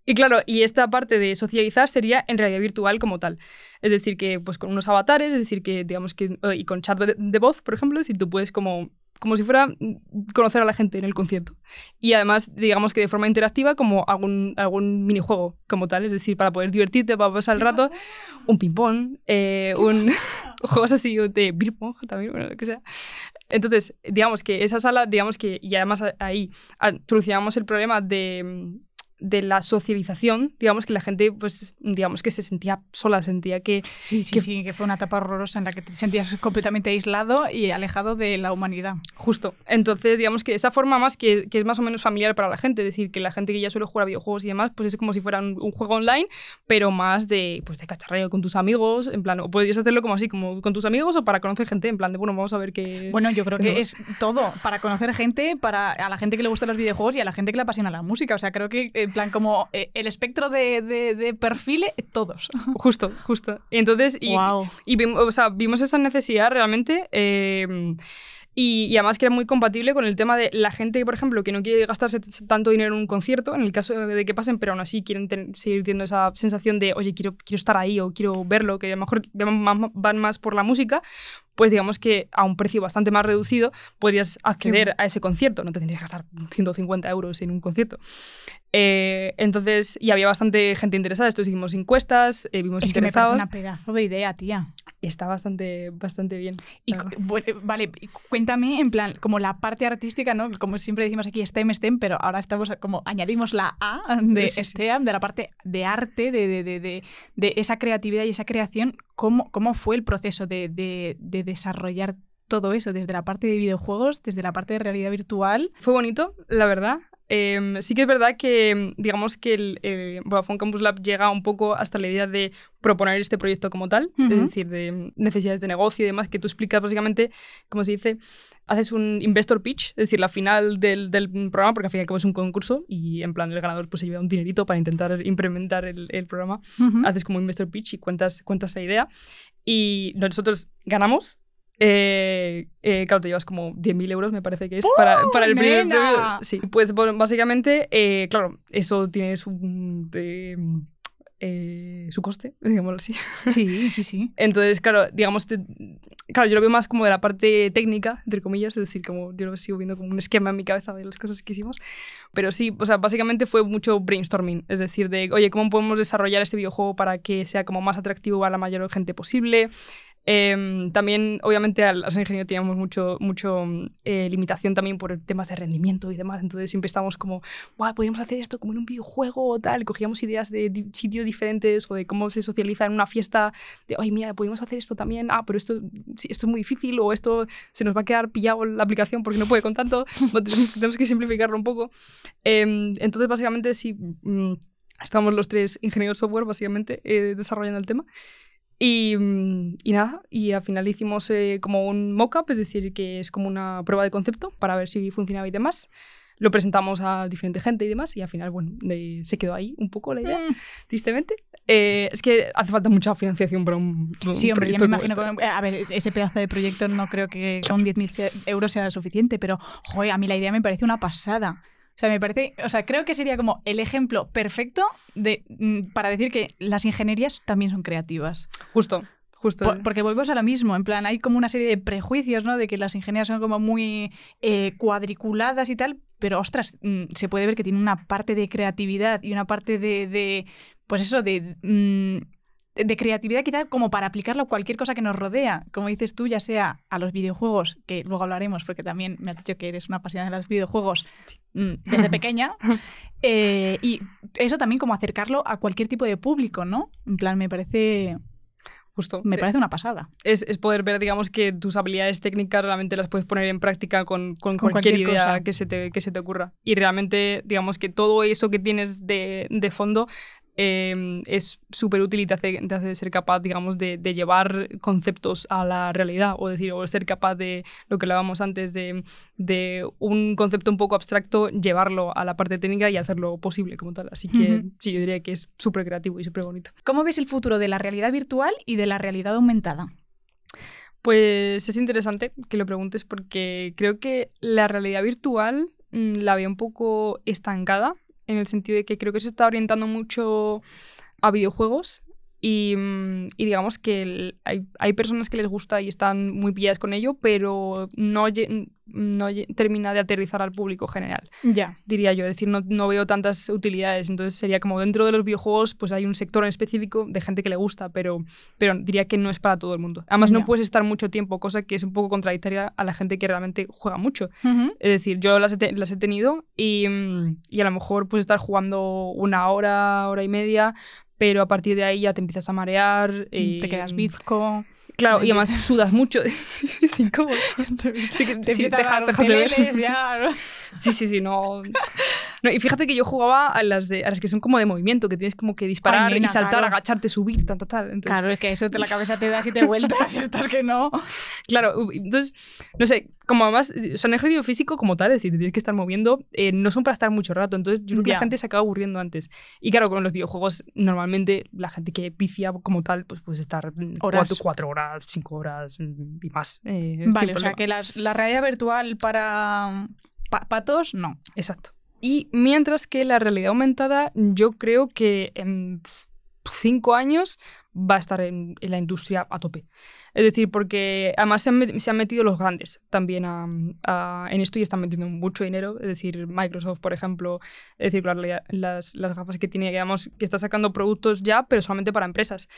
Y claro, y esta parte de socializar sería en realidad virtual como tal. Es decir, que pues con unos avatares, es decir, que digamos que, eh, y con chat de, voz, por ejemplo, es decir, tú puedes como, como si fuera mm, conocer a la gente en el concierto. Y además, digamos que de forma interactiva, como algún, algún minijuego como tal, es decir, para poder divertirte, para pasar el rato, un ping-pong, eh, un juegos así de beer pong también, bueno, lo que sea. Entonces, digamos que esa sala, digamos que, y además ahí solucionamos el problema de de la socialización, digamos que la gente, pues, digamos que se sentía sola, sentía que... Sí, sí, que- sí, que fue una etapa horrorosa en la que te sentías completamente aislado y alejado de la humanidad. Justo. Entonces, digamos que esa forma más que, que es más o menos familiar para la gente, es decir, que la gente que ya suele jugar a videojuegos y demás, pues es como si fuera un, un juego online, pero más de, pues, de cacharreo con tus amigos, en plan, o podrías hacerlo como así, como con tus amigos o para conocer gente, en plan de, bueno, vamos a ver qué... Bueno, yo creo que tenemos. es todo, para conocer gente, para a la gente que le gustan los videojuegos y a la gente que le apasiona la música. O sea, creo que en plan como eh, el espectro de, de, de perfiles, todos. Justo, justo. Y entonces, y, wow. y vimos, o sea, vimos esa necesidad realmente. eh, y, y además que era muy compatible con el tema de la gente, por ejemplo, que no quiere gastarse tanto dinero en un concierto, en el caso de que pasen, pero aún así quieren ten- seguir teniendo esa sensación de, oye, quiero, quiero estar ahí o quiero verlo, que a lo mejor van más, van más por la música, pues digamos que a un precio bastante más reducido podrías acceder a ese concierto, no te tendrías que gastar 150 euros en un concierto. Eh, entonces, y había bastante gente interesada, entonces hicimos encuestas, eh, vimos Es que me parece interesados. una pedazo de idea, tía. Está bastante, bastante bien. Y bueno, vale, cuéntame en plan, como la parte artística, ¿no? Como siempre decimos aquí, STEM, STEM, pero ahora estamos como añadimos la A de Sí, sí. STEM, de la parte de arte, de, de, de, de- de esa creatividad y esa creación. ¿Cómo, cómo fue el proceso de desarrollar todo eso? Desde la parte de videojuegos, desde la parte de realidad virtual. Fue bonito, la verdad. Eh, sí que es verdad que, digamos que el eh, Vodafone Campus Lab llega un poco hasta la idea de proponer este proyecto como tal, Ujú. es decir, de necesidades de negocio y demás, que tú explicas básicamente, como se dice, haces un investor pitch, es decir, la final del, del programa, porque al fin y al cabo es un concurso y en plan el ganador pues se lleva un dinerito para intentar implementar el, el programa. Haces como investor pitch y cuentas, cuentas la idea y nosotros ganamos. Eh, eh, claro, te llevas como 10.000 euros, me parece que es, para, para el primer premio. Sí, pues bueno, básicamente, eh, claro, eso tiene su, eh, su coste, digámoslo así. Sí, sí, sí. Entonces, claro, digamos, te- claro, yo lo veo más como de la parte técnica, entre comillas, es decir, como yo lo sigo viendo como un esquema en mi cabeza de las cosas que hicimos. Pero sí, o sea, básicamente fue mucho brainstorming, es decir, de, oye, ¿cómo podemos desarrollar este videojuego para que sea como más atractivo a la mayor gente posible? Em, también, obviamente, al al ser ingeniero teníamos mucho, mucho eh, limitación también por temas de rendimiento y demás. Entonces siempre estábamos como, guau, podríamos hacer esto como en un videojuego o tal. Cogíamos ideas de di- sitios diferentes o de cómo se socializa en una fiesta. De, oye, mira, podríamos hacer esto también. Ah, pero esto, sí, esto es muy difícil o esto se nos va a quedar pillado la aplicación porque no puede con tanto. Tenemos, que simplificarlo un poco. Em, entonces, básicamente, sí. mm, Estamos los tres ingenieros software, básicamente, eh, desarrollando el tema. Y, mm, y nada, y al final hicimos eh, como un mock-up, es decir, que es como una prueba de concepto para ver si funcionaba y demás. Lo presentamos a diferente gente y demás, y al final, bueno, eh, se quedó ahí un poco la idea, Mm. tristemente. Eh, es que hace falta mucha financiación para un, un Sí, hombre, ya proyecto me imagino. este. con- a ver, ese pedazo de proyecto no creo que con 10.000 se- euros sea suficiente, pero, joder, a mí la idea me parece una pasada. O sea, me parece, o sea, creo que sería como el ejemplo perfecto de, mm, para decir que las ingenierías también son creativas. Justo, justo. Por- porque volvemos a lo mismo, en plan, hay como una serie de prejuicios, ¿no? De que las ingenierías son como muy eh, cuadriculadas y tal, pero ostras, mm, se puede ver que tiene una parte de creatividad y una parte de, de, pues eso, de, mm, de creatividad quizá como para aplicarlo a cualquier cosa que nos rodea. Como dices tú, ya sea a los videojuegos, que luego hablaremos, porque también me has dicho que eres una apasionada de los videojuegos mm, desde pequeña. Eh, y eso también como acercarlo a cualquier tipo de público, ¿no? En plan, me parece, justo. me parece una pasada. es, es poder ver, digamos, que tus habilidades técnicas realmente las puedes poner en práctica con, con Con cualquier, cualquier idea cosa. que se, te, que se te ocurra. Y realmente, digamos, que todo eso que tienes de, de fondo eh, es súper útil y te hace, te hace ser capaz, digamos, de, de llevar conceptos a la realidad o decir, o ser capaz de lo que hablábamos antes, de, de un concepto un poco abstracto, llevarlo a la parte técnica y hacerlo posible como tal. Así que sí, yo diría que es súper creativo y súper bonito. ¿Cómo ves el futuro de la realidad virtual y de la realidad aumentada? Pues es interesante que lo preguntes porque creo que la realidad virtual mm, la veo un poco estancada en el sentido de que creo que se está orientando mucho a videojuegos Y, mm, y digamos que el- hay, hay personas que les gusta y están muy pilladas con ello, pero no, lle- no termina de aterrizar al público general, Ya. diría yo. Es decir, no, no veo tantas utilidades. Entonces sería como dentro de los videojuegos, pues hay un sector en específico de gente que le gusta, pero, pero diría que no es para todo el mundo. Además, no puedes estar mucho tiempo, cosa que es un poco contradictoria a la gente que realmente juega mucho. Es decir, yo las he, las he tenido y, mm, y a lo mejor puedes estar jugando una hora, hora y media, pero a partir de ahí ya te empiezas a marear. y- Te quedas bizco. Claro, y Te- además sudas mucho. es incómodo. Sí, Te sí, déjate ver. teleles ya. Sí, sí, sí, no. No, y fíjate que yo jugaba a las, de, a las que son como de movimiento, que tienes como que disparar Ay, nena, y saltar, claro. agacharte, subir, tal, tal, tal. Entonces, Claro, es que eso te la cabeza te da siete vueltas y estás que no. Claro, entonces, no sé, como además, eh, son ejercicio físico como tal, es decir, te tienes que estar moviendo, eh, no son para estar mucho rato, entonces yo creo que la gente se acaba aburriendo antes. Y claro, con los videojuegos, normalmente la gente que vicia como tal, pues puedes estar mm, Horas. Cuatro, cuatro horas, cinco horas mm, y más. eh, Vale, o sea que las- la realidad virtual para pa- patos, no. Exacto. Y mientras que la realidad aumentada, yo creo que en cinco años va a estar en la industria a tope. Es decir, porque además se han, se han metido los grandes también a- a- en esto y están metiendo mucho dinero. Es decir, Microsoft, por ejemplo, es decir, claro, la- las, las gafas que tiene, digamos, que está sacando productos ya, pero solamente para empresas.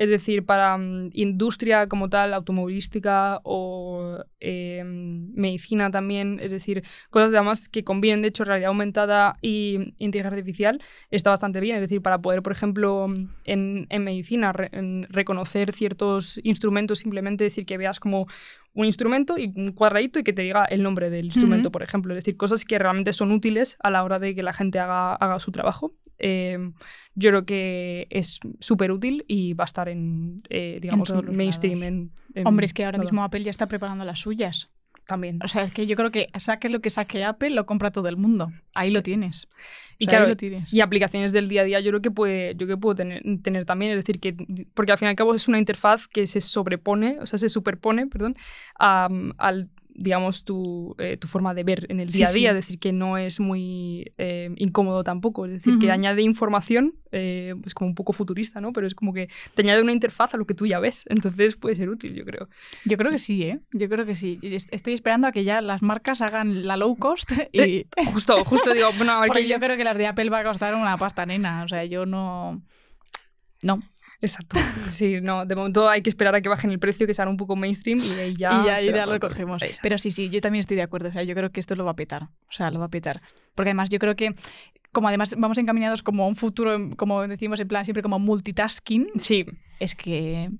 Es decir, para mm, industria como tal, automovilística o eh, medicina también, es decir, cosas además que combinen, de hecho, realidad aumentada y inteligencia artificial, está bastante bien. Es decir, para poder, por ejemplo, en, en medicina, re- en reconocer ciertos instrumentos, simplemente decir que veas como un instrumento y un cuadradito y que te diga el nombre del instrumento, por ejemplo. Es decir, cosas que realmente son útiles a la hora de que la gente haga, haga su trabajo. Eh, yo creo que es súper útil y va a estar en, eh, digamos, mainstream. En, en Hombre, es que ahora mismo Apple ya está preparando las suyas. También. O sea, es que yo creo que saque lo que saque Apple, lo compra todo el mundo. Ahí lo tienes. Y claro. Y aplicaciones del día a día yo creo que puede, yo que puedo tener, tener también, es decir, que porque al fin y al cabo es una interfaz que se sobrepone, o sea, se superpone, perdón, a, al digamos, tu, eh, tu forma de ver en el Sí, día a día, sí. es decir, que no es muy eh, incómodo tampoco, es decir, que añade información, eh, pues como un poco futurista, ¿no? Pero es como que te añade una interfaz a lo que tú ya ves, entonces puede ser útil, yo creo. Yo creo sí, que sí, ¿eh? Yo creo que sí. Estoy esperando a que ya las marcas hagan la low cost y... Justo, justo digo, bueno, a ver qué yo creo que las de Apple va a costar una pasta nena. O sea, yo no... No. Exacto. Sí, no, de momento hay que esperar a que bajen el precio, que sean un poco mainstream y ahí ya. y ya, y ya lo cogemos. Exacto. Pero sí, sí, yo también estoy de acuerdo. O sea, yo creo que esto lo va a petar. O sea, lo va a petar. Porque además yo creo que, como además vamos encaminados como a un futuro, como decimos en plan siempre como multitasking, Sí, es que...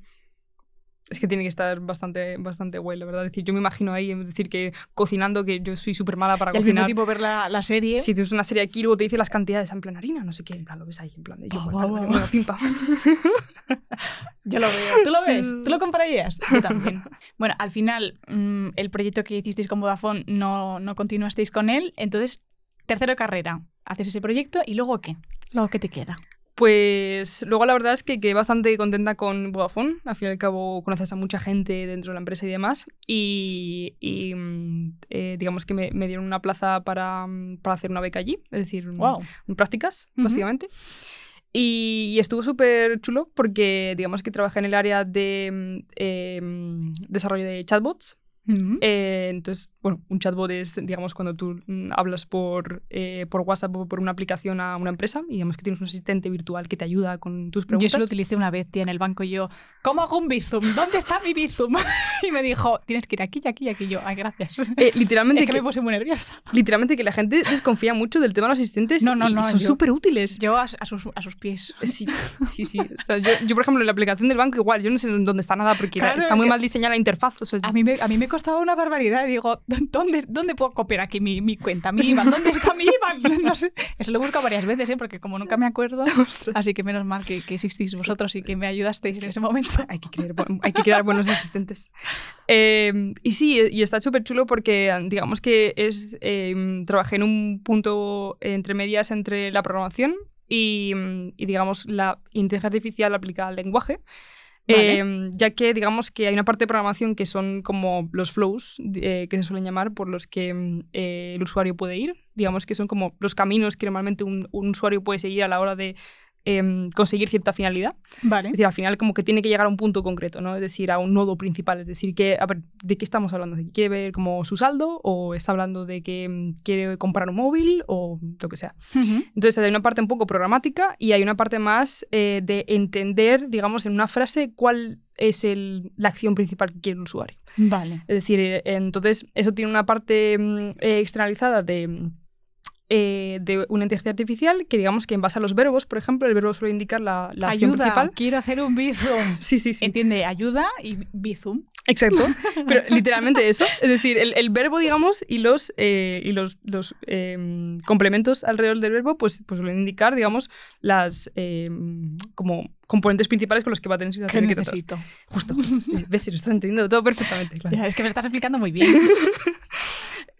es que tiene que estar bastante, bastante guay, la verdad. Es decir, yo me imagino ahí, es decir, que cocinando, que yo soy súper mala para Y al cocinar. tiempo ver la, la serie... Si tienes una serie aquí, luego te dice las cantidades en plan harina, no sé qué, en plan lo ves ahí, en plan de yo, pim, pam. Yo lo veo. ¿Tú lo ves? sí. ¿Tú lo comprarías? Yo también. Bueno, al final, mm, el proyecto que hicisteis con Vodafone no, no continuasteis con él. Entonces, tercero carrera. Haces ese proyecto y luego ¿qué? Luego, ¿qué te queda? Pues luego la verdad es que quedé bastante contenta con Vodafone. Al fin y al cabo conoces a mucha gente dentro de la empresa y demás. Y, y, mm, eh, digamos que me, me dieron una plaza para, mm, para hacer una beca allí. Es decir, Wow. en prácticas, básicamente. Y, y estuvo súper chulo porque digamos que trabajé en el área de mm, eh, desarrollo de chatbots. Eh, entonces, bueno, un chatbot es, digamos, cuando tú mm, hablas por, eh, por WhatsApp o por una aplicación a una empresa y digamos que tienes un asistente virtual que te ayuda con tus Yo preguntas. eso lo utilicé una vez, tía, en el banco y yo, ¿cómo hago un Bizum? ¿Dónde está mi Bizum? y me dijo, tienes que ir aquí y aquí y aquí. Yo, ay, gracias. Eh, literalmente, es que que, me puse muy nerviosa. literalmente que la gente desconfía mucho del tema de los asistentes No, no, y no, son yo- súper útiles. Yo a, a sus, a sus pies. Sí, sí, sí. O sea, yo, yo, por ejemplo, en la aplicación del banco igual, yo no sé dónde está nada porque Claro, está muy mal diseñada la interfaz. O sea, A mí, me, a mí me costaba una barbaridad. Digo, ¿dónde, dónde puedo copiar aquí mi, mi cuenta, mi IBAN? ¿Dónde está mi IBAN? No sé. Eso lo he buscado varias veces, ¿eh? porque como nunca me acuerdo. Así que menos mal que, que existís vosotros y que me ayudasteis en ese momento. hay que crear, hay que crear buenos asistentes. Eh, y sí, y está súper chulo porque digamos que es eh, trabajé en un punto entre medias entre la programación y, y, digamos la inteligencia artificial aplicada al lenguaje. Eh, ya que digamos que hay una parte de programación que son como los flows eh, que se suelen llamar por los que mm, eh, el usuario puede ir. Digamos que son como los caminos que normalmente un usuario puede seguir a la hora de em, conseguir cierta finalidad. Vale. Es decir, al final como que tiene que llegar a un punto concreto, ¿no? Es decir, a un nodo principal. Es decir, que, a ver, ¿de qué estamos hablando? ¿De que quiere ver como su saldo? ¿O está hablando de que mm, quiere comprar un móvil? O lo que sea. Ujú. Entonces hay una parte un poco programática y hay una parte más eh, de entender, digamos, en una frase cuál es el- la acción principal que quiere el usuario. Vale. Es decir, eh, entonces eso tiene una parte mm, eh, externalizada de, mm, eh, de una inteligencia artificial que digamos que en base a los verbos, por ejemplo, el verbo suele indicar la, la acción ayuda, principal. quiero hacer un bizum. Sí, sí, sí. Entiende, ayuda y bizum. Exacto. Pero literalmente eso. Es decir, el, el verbo, digamos, y los, eh, y los, los eh, complementos alrededor del verbo, pues, pues suelen indicar, digamos, las eh, como componentes principales con los que va a tener que ¿Qué tener que tratar. necesito? Justo. ¿Ves? Si lo estás entendiendo todo perfectamente. claro. Ya, es que me estás explicando muy bien.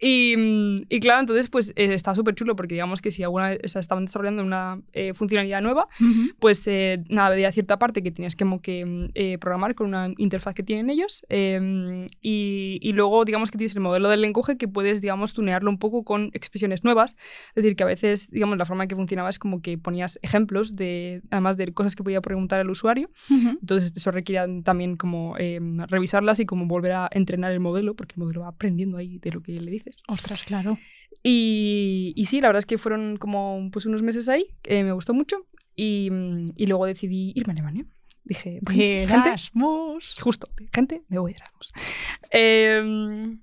Y, mm, y claro, entonces, pues eh, está súper chulo porque digamos que si alguna vez o sea, estaban desarrollando una eh, funcionalidad nueva, Ujú. pues eh, nada, había cierta parte que tenías como que mm, eh, programar con una interfaz que tienen ellos eh, y, y luego digamos que tienes el modelo del lenguaje que puedes, digamos, tunearlo un poco con expresiones nuevas. Es decir, que a veces, digamos, la forma en que funcionaba es como que ponías ejemplos de, además de cosas que podía preguntar el usuario. Ujú. Entonces eso requiere también como eh, revisarlas y como volver a entrenar el modelo porque el modelo va aprendiendo ahí de lo que le dices. Ostras, claro. Y, y sí, la verdad es que fueron como pues, unos meses ahí, me gustó mucho. Y, y luego decidí irme a Alemania. Dije, gente, Erasmus. justo, gente, me voy a Erasmus. Eh,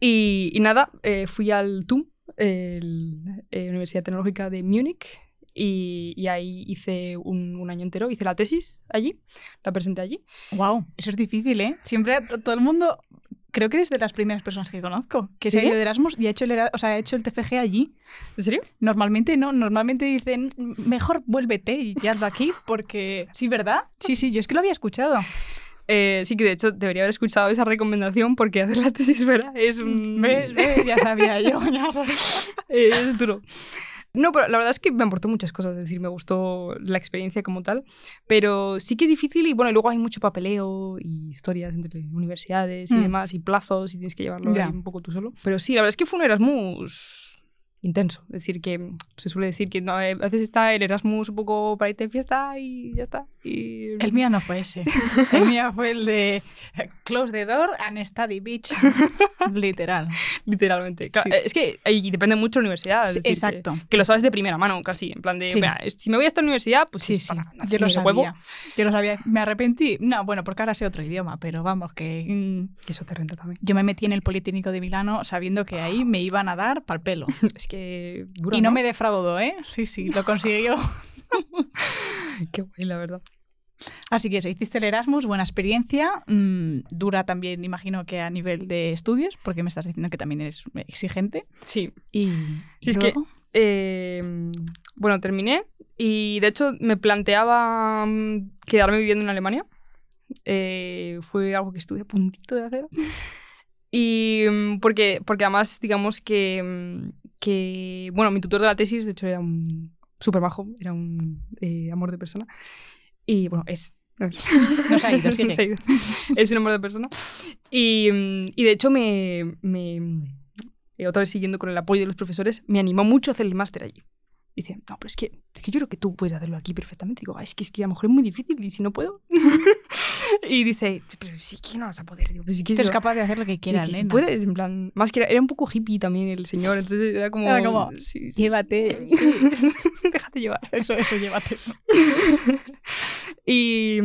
y, y nada, eh, fui al TUM, el, eh, Universidad Tecnológica de Múnich, y, y ahí hice un, un año entero, hice la tesis allí, la presenté allí. Wow, eso es difícil, ¿eh? Siempre to- todo el mundo, creo que eres de las primeras personas que conozco que se ha ¿Sí? ido de Erasmus y ha hecho el, o sea, ha hecho el TFG allí. ¿En serio? Normalmente no, normalmente dicen, mejor vuélvete y ya hazlo aquí porque... Sí, ¿verdad? Sí, sí, yo es que lo había escuchado. Eh, sí que de hecho debería haber escuchado esa recomendación porque hacer la tesis fuera es un... ¿Ves? ¿Ves? Ya sabía yo. ya sabía. es duro. No, pero la verdad es que me aportó muchas cosas, es decir, me gustó la experiencia como tal, pero sí que es difícil y bueno, y luego hay mucho papeleo y historias entre universidades y Mm. demás y plazos y tienes que llevarlo ahí un poco tú solo. Pero sí, la verdad es que fue un Erasmus intenso, es decir, que se suele decir que no, eh, a veces está el Erasmus un poco para irte de fiesta y ya está. Y... El mío no fue ese. El mío fue el de Close the door and study bitch. Literal. Literalmente. Claro, Sí. eh, Es que ahí depende mucho de la universidad. es Sí, decir, que- exacto. Que, lo sabes de primera mano, casi. En plan de, Sí. "Mira, si me voy a esta universidad, pues Sí, sí, para yo lo de huevo". sabía. Yo lo sabía. ¿Me arrepentí? No, bueno, porque ahora sé otro idioma, pero vamos, que mm, Que eso te renta también. yo me metí en el Politécnico de Milano sabiendo que ahí me iban a dar pal pelo. Es que dura, Y no me defraudó, ¿eh? Sí, sí, lo consiguió. Qué guay, la verdad. Así que eso, hiciste el Erasmus, buena experiencia. mm, dura también, imagino que a nivel de estudios, porque me estás diciendo que también eres exigente. Sí. Y, Sí, y es que- Eh, bueno, terminé y de hecho me planteaba mm, quedarme viviendo en Alemania. Eh, fue algo que estuve a puntito de hacer. Y mm, porque, porque además, digamos que, que, bueno, mi tutor de la tesis, de hecho, era un súper bajo, era un eh, amor de persona. Y bueno, es. No se ha ido, se ha ido. Es un amor de persona. Y, y de hecho, me, me- eh, otra vez siguiendo con el apoyo de los profesores, me animó mucho a hacer el máster allí. Dice, no, pero es que, es que yo creo que tú puedes hacerlo aquí perfectamente. Digo, "Ah, es que, es que a lo mejor es muy difícil y si no puedo. y dice, pero sí que no vas a poder. Digo, pero sí que eres capaz de hacer lo que y quieras, si puedes, en plan, más que era, era un poco hippie también el señor, entonces era como, Era como, sí, sí, llévate. sí, déjate llevar. Eso, eso, llévate. y,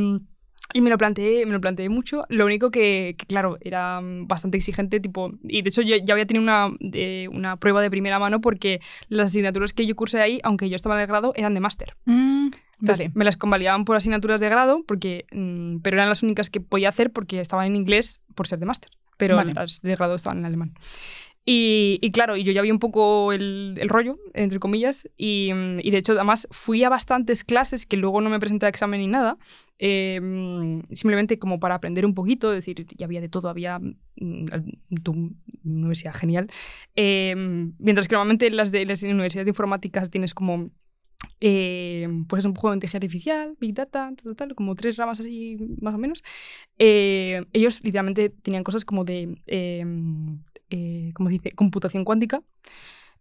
y me lo planteé, me lo planteé mucho. Lo único que, que, claro, era mm, bastante exigente, tipo, y de hecho yo ya había tenido una, de- una prueba de primera mano porque las asignaturas que yo cursé ahí, aunque yo estaba de grado, eran de máster. Mm, Entonces vale. me las convalidaban por asignaturas de grado, porque, mm, pero eran las únicas que podía hacer porque estaban en inglés por ser de máster. Pero Vale. las de grado estaban en alemán. Y, claro, y yo ya vi un poco el, rollo, entre comillas, y, mm, y de hecho además fui a bastantes clases que luego no me presenté a examen ni nada, eh, mm, simplemente como para aprender un poquito, es decir, ya había de todo, había mm, tu universidad genial, Eh, mientras que normalmente las de las universidades de informáticas tienes como eh, pues es un juego de inteligencia artificial, Big Data, tal, tal, como tres ramas así más o menos. Eh, ellos literalmente tenían cosas como de, eh, eh, ¿cómo se dice? Computación cuántica.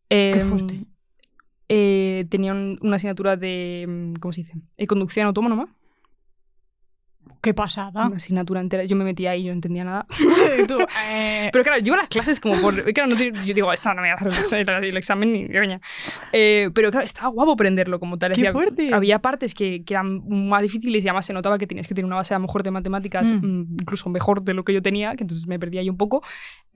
Qué Eh, fuerte. eh, tenía un- una asignatura de, mm, ¿cómo se dice? Conducción autónoma. Qué pasada. Una asignatura entera. Yo me metía ahí y no entendía nada. Tú, eh, Pero claro, yo las clases como por... Claro, no te- yo digo, esta no me voy a hacer el, examen ni coña. Eh, pero claro, estaba guapo aprenderlo como tal. ¡Qué fuerte! Había partes que, que eran más difíciles y además se notaba que tenías que tener una base a lo mejor de matemáticas Mm. mm, incluso mejor de lo que yo tenía, que entonces me perdía ahí un poco.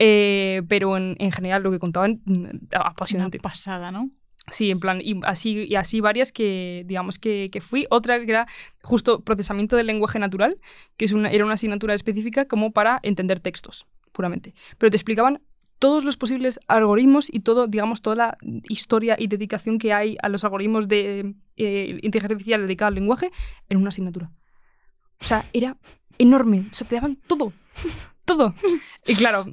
Eh, pero en, en general lo que contaban, mm, una apasionante. pasada, ¿no? Sí, en plan, y así, y así varias que, digamos, que, que fui. Otra que era justo procesamiento del lenguaje natural, que es una, era una asignatura específica como para entender textos, puramente. Pero te explicaban todos los posibles algoritmos y todo, digamos, toda la historia y dedicación que hay a los algoritmos de eh, inteligencia artificial dedicada al lenguaje en una asignatura. O sea, era enorme. O sea, te daban todo. todo. Y claro.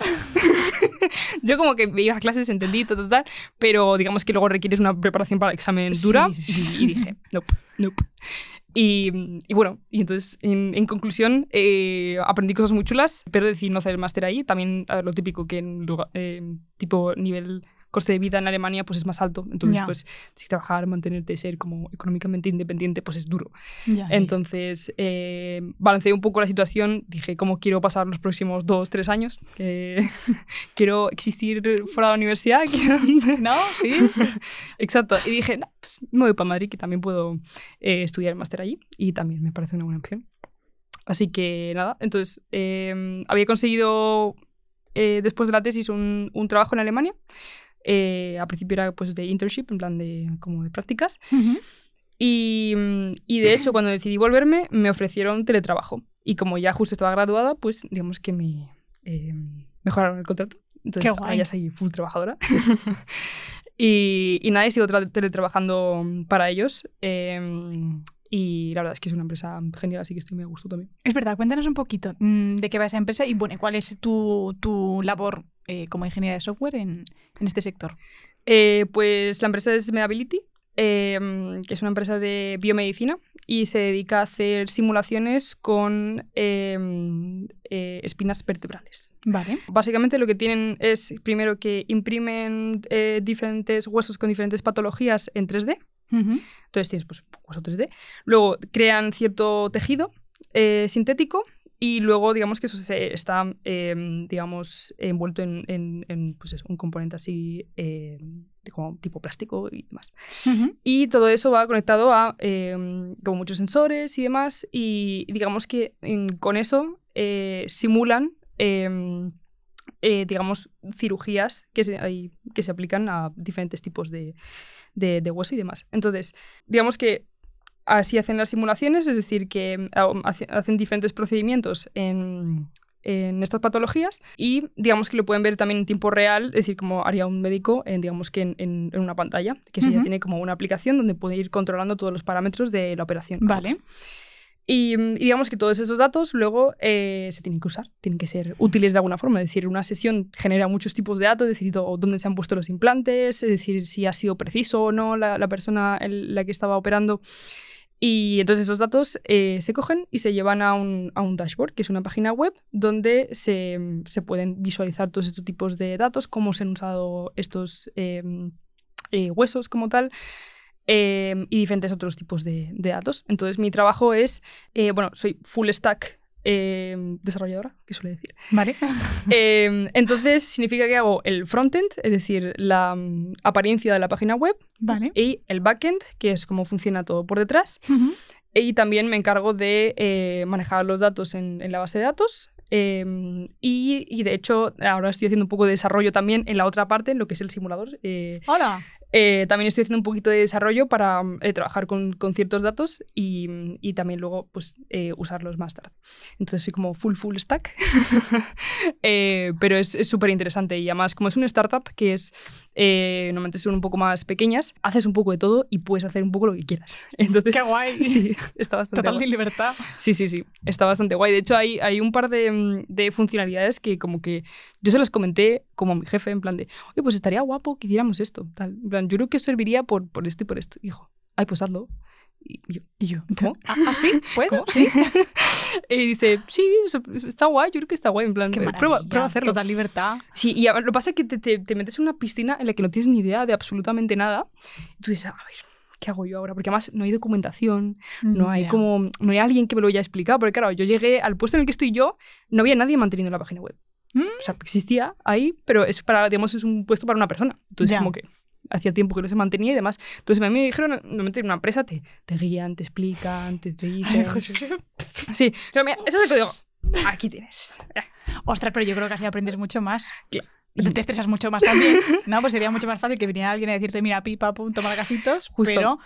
Yo como que iba a clases, entendí, tal, tal, tal, pero digamos que luego requieres una preparación para el examen dura Sí, sí. y, y dije, nope, nope. Y, y bueno, y entonces, en, en conclusión, eh, aprendí cosas muy chulas, pero decidí no hacer el máster ahí. También a ver, lo típico que en lugar- eh, tipo nivel coste de vida en Alemania pues es más alto. Entonces, pues si trabajar, mantenerte, ser como económicamente independiente, pues es duro. Entonces, eh, balanceé un poco la situación, dije cómo quiero pasar los próximos dos, tres años. quiero existir fuera de la universidad. ¿No? Sí. Exacto. Y dije, no, pues me voy para Madrid, que también puedo eh, estudiar el máster allí y también me parece una buena opción. Así que nada, entonces eh, había conseguido eh, después de la tesis un, un trabajo en Alemania. Eh, a principio era pues de internship, en plan de como de prácticas. Y, mm, y de hecho, cuando decidí volverme, me ofrecieron teletrabajo. Y como ya justo estaba graduada, pues digamos que me eh, mejoraron el contrato. Entonces, ahora ya soy full trabajadora. y, y nada, y sigo tra- teletrabajando para ellos. eh, y la verdad es que es una empresa genial, así que estoy muy a gusto también. Es verdad, cuéntanos un poquito mm, de qué va esa empresa y bueno, cuál es tu, tu labor eh, como ingeniera de software en, en este sector. Eh, pues la empresa es Medability, eh, que es una empresa de biomedicina y se dedica a hacer simulaciones con eh, eh, espinas vertebrales. Vale. Básicamente lo que tienen es primero que imprimen diferentes huesos con diferentes patologías en 3D. Entonces tienes pues, hueso 3D. Luego crean cierto tejido eh, sintético y luego digamos que eso se está eh, digamos envuelto en, en- en, pues eso, un componente así eh, de como tipo plástico y demás. Y todo eso va conectado a eh, como muchos sensores y demás. Y digamos que en- con eso eh, simulan, eh, digamos, cirugías que se, hay- que se aplican a diferentes tipos de, de- de hueso y demás. Entonces, digamos que así hacen las simulaciones, es decir, que hace- hacen diferentes procedimientos en, en estas patologías y digamos que lo pueden ver también en tiempo real, es decir, como haría un médico, en, digamos que en, en- en una pantalla, que eso ya tiene como una aplicación donde puede ir controlando todos los parámetros de la operación. Vale. Y, mm, y digamos que todos esos datos luego eh, se tienen que usar, tienen que ser útiles de alguna forma. Es decir, una sesión genera muchos tipos de datos, es decir, dónde se han puesto los implantes, es decir, si ha sido preciso o no la, la persona en la que estaba operando. Y entonces esos datos eh, se cogen y se llevan a un, a un dashboard, que es una página web donde se, se pueden visualizar todos estos tipos de datos, cómo se han usado estos eh, eh, huesos como tal, eh, y diferentes otros tipos de, de datos. Entonces mi trabajo es, eh, bueno, soy full stack eh, desarrolladora, que suele decir. Vale. Eh, entonces significa que hago el frontend, es decir, la mm, apariencia de la página web, Vale. y el backend, que es cómo funciona todo por detrás. Y también me encargo de eh, manejar los datos en, en la base de datos. y, y, de hecho, ahora estoy haciendo un poco de desarrollo también en la otra parte, en lo que es el simulador. eh, Hola. Eh, también estoy haciendo un poquito de desarrollo para eh, trabajar con, con ciertos datos y, y también luego pues, eh, usarlos más tarde. Entonces soy como full, full stack. Pero es súper interesante y además como es una startup que es, normalmente son un poco más pequeñas, haces un poco de todo y puedes hacer un poco lo que quieras. Entonces, Qué guay. Sí, está bastante Total guay. libertad. Sí, sí, sí. Está bastante guay. De hecho, hay, hay un par de, mm, de funcionalidades que como que yo se las comenté como a mi jefe, en plan de, oye, pues estaría guapo que hiciéramos esto. Tal. En plan, yo creo que os serviría por, por esto y por esto. Y dijo, ay, pues hazlo. Y yo, Y yo, ¿Cómo? ¿Ah, ¿ah, sí? ¿Puedo? Sí. y dice, sí, está guay, yo creo que está guay, en plan, prueba, prueba hacerlo. Total libertad. Sí, y lo que pasa es que te, te- te metes en una piscina en la que no tienes ni idea de absolutamente nada. Y tú dices, a ver, ¿qué hago yo ahora? Porque además no hay documentación, no hay Mm, Ya. como, no hay alguien que me lo haya explicado. Porque claro, yo llegué al puesto en el que estoy yo, no había nadie manteniendo la página web. Mm. O sea, existía ahí, pero es para, digamos, es un puesto para una persona. Entonces, Ya. como que hacía tiempo que no se mantenía y demás. Entonces, a mí me dijeron, normalmente en una empresa te, te guían, te explican, te, te dicen. Sí, pero mira, ese es el código. Aquí tienes. Ostras, pero yo creo que así aprendes mucho más. Y te estresas mucho más también. No, pues sería mucho más fácil que viniera alguien a decirte, mira, pipa, pum, toma casitos. Justo. Pero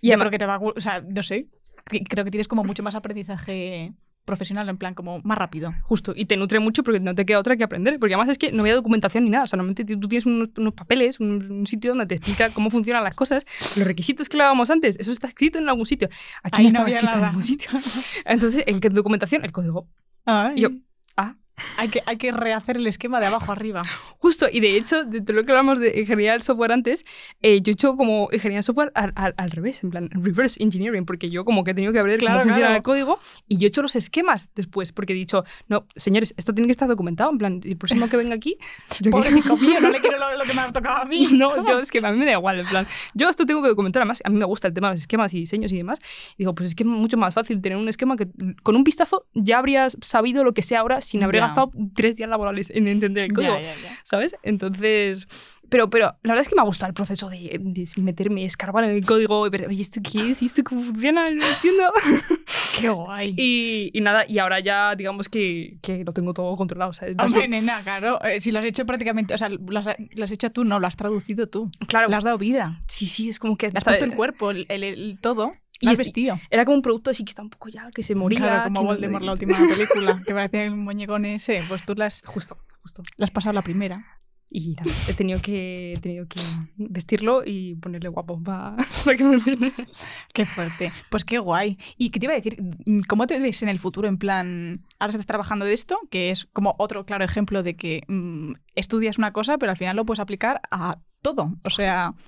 Y yo además- creo que te va a... O sea, no sé. que- Creo que tienes como mucho más aprendizaje profesional, en plan, como más rápido. Justo, y te nutre mucho porque no te queda otra que aprender. Porque además es que no había documentación ni nada. O sea, normalmente tú tienes unos, unos papeles, un, un sitio donde te explica cómo funcionan las cosas, los requisitos que hablábamos antes, eso está escrito en algún sitio. Aquí Ahí no no estaba escrito en nada. ningún sitio. Entonces, el que documentación, el código. Ay. Yo, ah, Hay que, hay que rehacer el esquema de abajo arriba. Justo, y de hecho, de todo lo que hablamos de ingeniería del software antes, eh, yo he hecho como ingeniería del software al, al- al revés, en plan reverse engineering, porque yo como que he tenido que ver Claro, cómo funciona claro. el código y yo he hecho los esquemas después, porque he dicho, no, señores, esto tiene que estar documentado, en plan, el próximo que venga aquí, yo Pobre hijo mío, no le quiero lo, lo que me ha tocado a mí. No, yo es que a mí me da igual, en plan, yo esto tengo que documentar, además a mí me gusta el tema de los esquemas y diseños y demás, y digo, pues es que es mucho más fácil tener un esquema que con un vistazo ya habrías sabido lo que sea ahora sin haber. Gastado tres días laborales en entender el código. ¿sabes? Entonces, pero, pero la verdad es que me ha gustado el proceso de, de meterme, escarbar en el código y ver, oye, ¿esto qué es? ¿Y esto cómo funciona? No lo entiendo. Qué guay. Y, y nada, y ahora ya digamos que, que lo tengo todo controlado. O sea, Hombre, nena, claro. eh, si lo has hecho prácticamente, o sea, lo has, lo has hecho tú, no, lo has traducido tú. claro, Le has dado vida. sí, sí, es como que... Le has puesto el cuerpo, el, el- el todo. Y Lo has es- vestido. Era como un producto así que está un poco ya, que se moría. Claro, como que no- Voldemort, la última película, que parecía el muñecón ese. Pues tú le has, Justo, justo. le has pasado la primera. Y nada, he tenido que, he tenido que vestirlo y ponerle guapo para, para que me entienda. Qué fuerte. Pues qué guay. ¿Y qué te iba a decir? ¿Cómo te ves en el futuro? En plan, ahora estás trabajando de esto, que es como otro claro ejemplo de que mm, estudias una cosa, pero al final lo puedes aplicar a todo. O sea, Justo.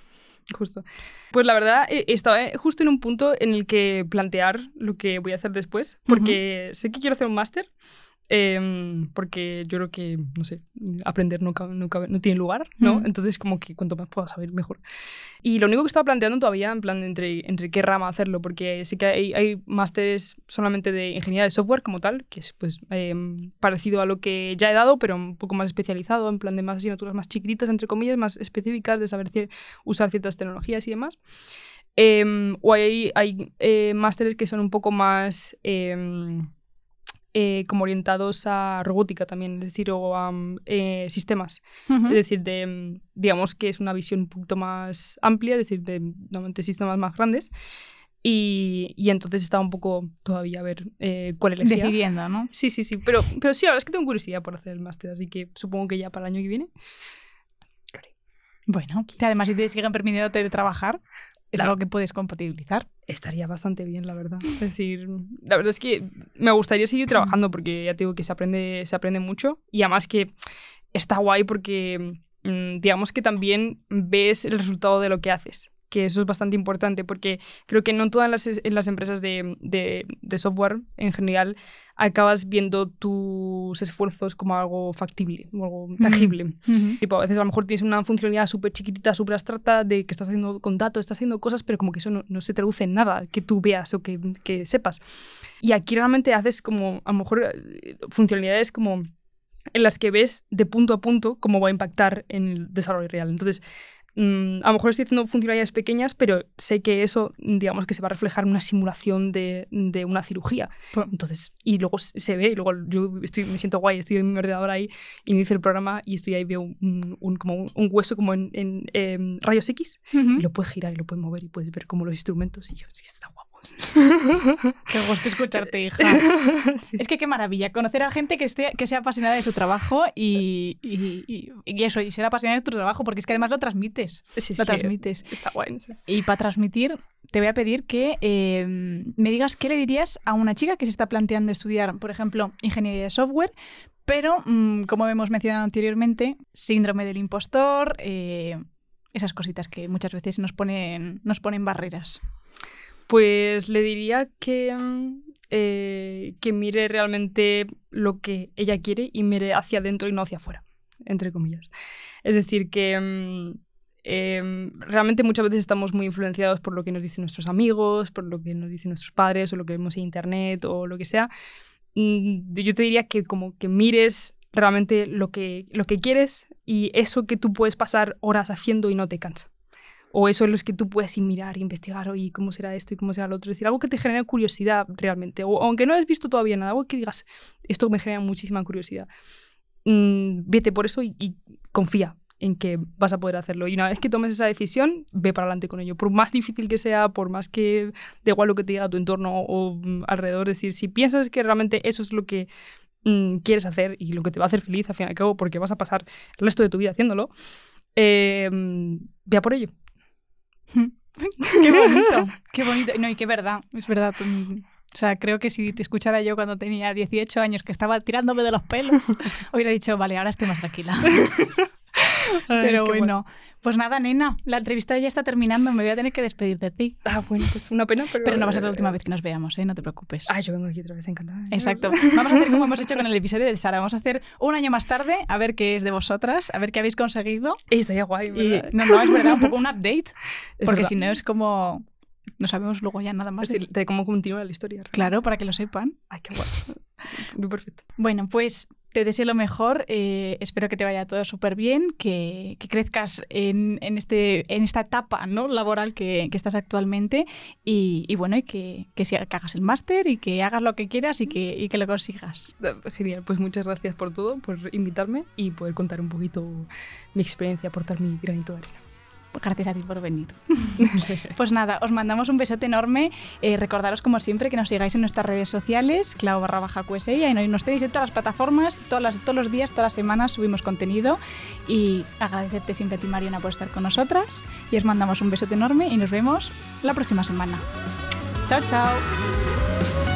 Pues la verdad, eh, estaba eh, justo en un punto en el que plantear lo que voy a hacer después, porque sé que quiero hacer un máster, em, porque yo creo que, no sé, aprender no, cabe- no, cabe- no tiene lugar, ¿no? Entonces, como que cuanto más pueda saber, mejor. Y lo único que estaba planteando todavía, en plan, entre, entre qué rama hacerlo, porque sí que hay, hay másteres solamente de ingeniería de software como tal, que es pues em, parecido a lo que ya he dado, pero un poco más especializado, en plan de más asignaturas más chiquititas, entre comillas, más específicas, de saber cier- usar ciertas tecnologías y demás. Em, o hay, hay eh, másteres que son un poco más eh, como orientados a robótica también, es decir, o a mm, eh, sistemas. Es decir, de, mm, digamos que es una visión un poquito más amplia, es decir, de normalmente sistemas más grandes. Y, y entonces estaba un poco todavía a ver eh, cuál elegía. decidiendo, ¿no? Sí, sí, sí. Pero, pero sí, verdad es que tengo curiosidad por hacer el máster, así que supongo que ya para el año que viene. Bueno, además si te siguen permitiéndote trabajar, es algo que puedes compatibilizar. Estaría bastante bien, la verdad. Es decir, la verdad es que me gustaría seguir trabajando porque ya te digo que se aprende, se aprende mucho y además que está guay porque mm, digamos que también ves el resultado de lo que haces. Que eso es bastante importante porque creo que no todas las, en las empresas de, de- de software en general acabas viendo tus esfuerzos como algo factible algo tangible. Tipo, a veces a lo mejor tienes una funcionalidad súper chiquitita, súper abstracta de que estás haciendo con datos, estás haciendo cosas, pero como que eso no, no se traduce en nada que tú veas o que, que sepas. Y aquí realmente haces como, a lo mejor, eh, funcionalidades como en las que ves de punto a punto cómo va a impactar en el desarrollo real. Entonces, mm, a lo mejor estoy haciendo funcionalidades pequeñas, pero sé que eso, digamos, que se va a reflejar en una simulación de, de una cirugía. Entonces, y luego se ve, y luego yo estoy, me siento guay, estoy en mi ordenador ahí, inicio el programa y estoy ahí, veo un, un- como un, un hueso como en, en, em, rayos X, y lo puedes girar y lo puedes mover y puedes ver como los instrumentos, y yo, que está guapo. Qué gusto escucharte, hija. Sí, sí. Es que qué maravilla, conocer a gente que, esté, que sea apasionada de su trabajo y, y, y- y eso, y ser apasionada de tu trabajo, porque es que además lo transmites. Sí, Lo transmites. Está guay. Y para transmitir, te voy a pedir que eh, me digas qué le dirías a una chica que se está planteando estudiar, por ejemplo, ingeniería de software, pero, mm, como hemos mencionado anteriormente, síndrome del impostor, eh, esas cositas que muchas veces nos ponen, nos ponen barreras. Pues le diría que, mm, eh, que mire realmente lo que ella quiere y mire hacia adentro y no hacia afuera, entre comillas. Es decir, que mm, em, realmente muchas veces estamos muy influenciados por lo que nos dicen nuestros amigos, por lo que nos dicen nuestros padres o lo que vemos en internet o lo que sea. Mm, yo te diría que como que mires realmente lo que, lo que quieres y eso que tú puedes pasar horas haciendo y no te cansa. O eso es lo que tú puedes ir mirar, investigar, oye, ¿cómo será esto y cómo será lo otro? Es decir, algo que te genere curiosidad realmente. O aunque no hayas visto todavía nada, algo que digas, esto me genera muchísima curiosidad. Mm, vete por eso y, confía en que vas a poder hacerlo. Y una vez que tomes esa decisión, ve para adelante con ello. Por más difícil que sea, por más que de igual lo que te diga tu entorno o mm, alrededor, es decir, si piensas que realmente eso es lo que mm, quieres hacer y lo que te va a hacer feliz, al fin y al cabo, porque vas a pasar el resto de tu vida haciéndolo, eh, ve por ello. qué bonito, qué bonito. No, y qué verdad, es verdad. O sea, creo que si te escuchara yo cuando tenía 18 años que estaba tirándome de los pelos, hubiera dicho, vale, ahora estoy más tranquila. Pero bueno, pues nada, nena, la entrevista ya está terminando, me voy a tener que despedir de ti. Ah, bueno, pues una pena, pero... Pero no va a ser la última vez que nos veamos, ¿eh? No te preocupes. Ah, yo vengo aquí otra vez encantada. Exacto. Vamos a hacer como hemos hecho con el episodio de Sara. Vamos a hacer un año más tarde, a ver qué es de vosotras, a ver qué habéis conseguido. Y estaría guay, ¿verdad? no, no, es verdad, un poco un update, porque si no es como... No sabemos luego ya nada más. de, de cómo continúa la historia. Claro, para que lo sepan. Ay, qué guay. Muy perfecto. Bueno, pues te deseo lo mejor. Eh, espero que te vaya todo súper bien, que, crezcas en, este, en esta etapa ¿no? laboral que, estás actualmente y, bueno, y que, que, hagas el máster y que hagas lo que quieras y que, y que lo consigas. Genial, pues muchas gracias por todo, por invitarme y poder contar un poquito mi experiencia, aportar mi granito de arena. Gracias a ti por venir. pues nada, os mandamos un besote enorme. Eh, recordaros, como siempre, que nos sigáis en nuestras redes sociales, clavo barra baja QSI, y nos tenéis en todas las plataformas, todas todos los días, todas las semanas subimos contenido. Y agradecerte siempre a ti, Mariana, por estar con nosotras. Y os mandamos un besote enorme y nos vemos la próxima semana. Chao, chao.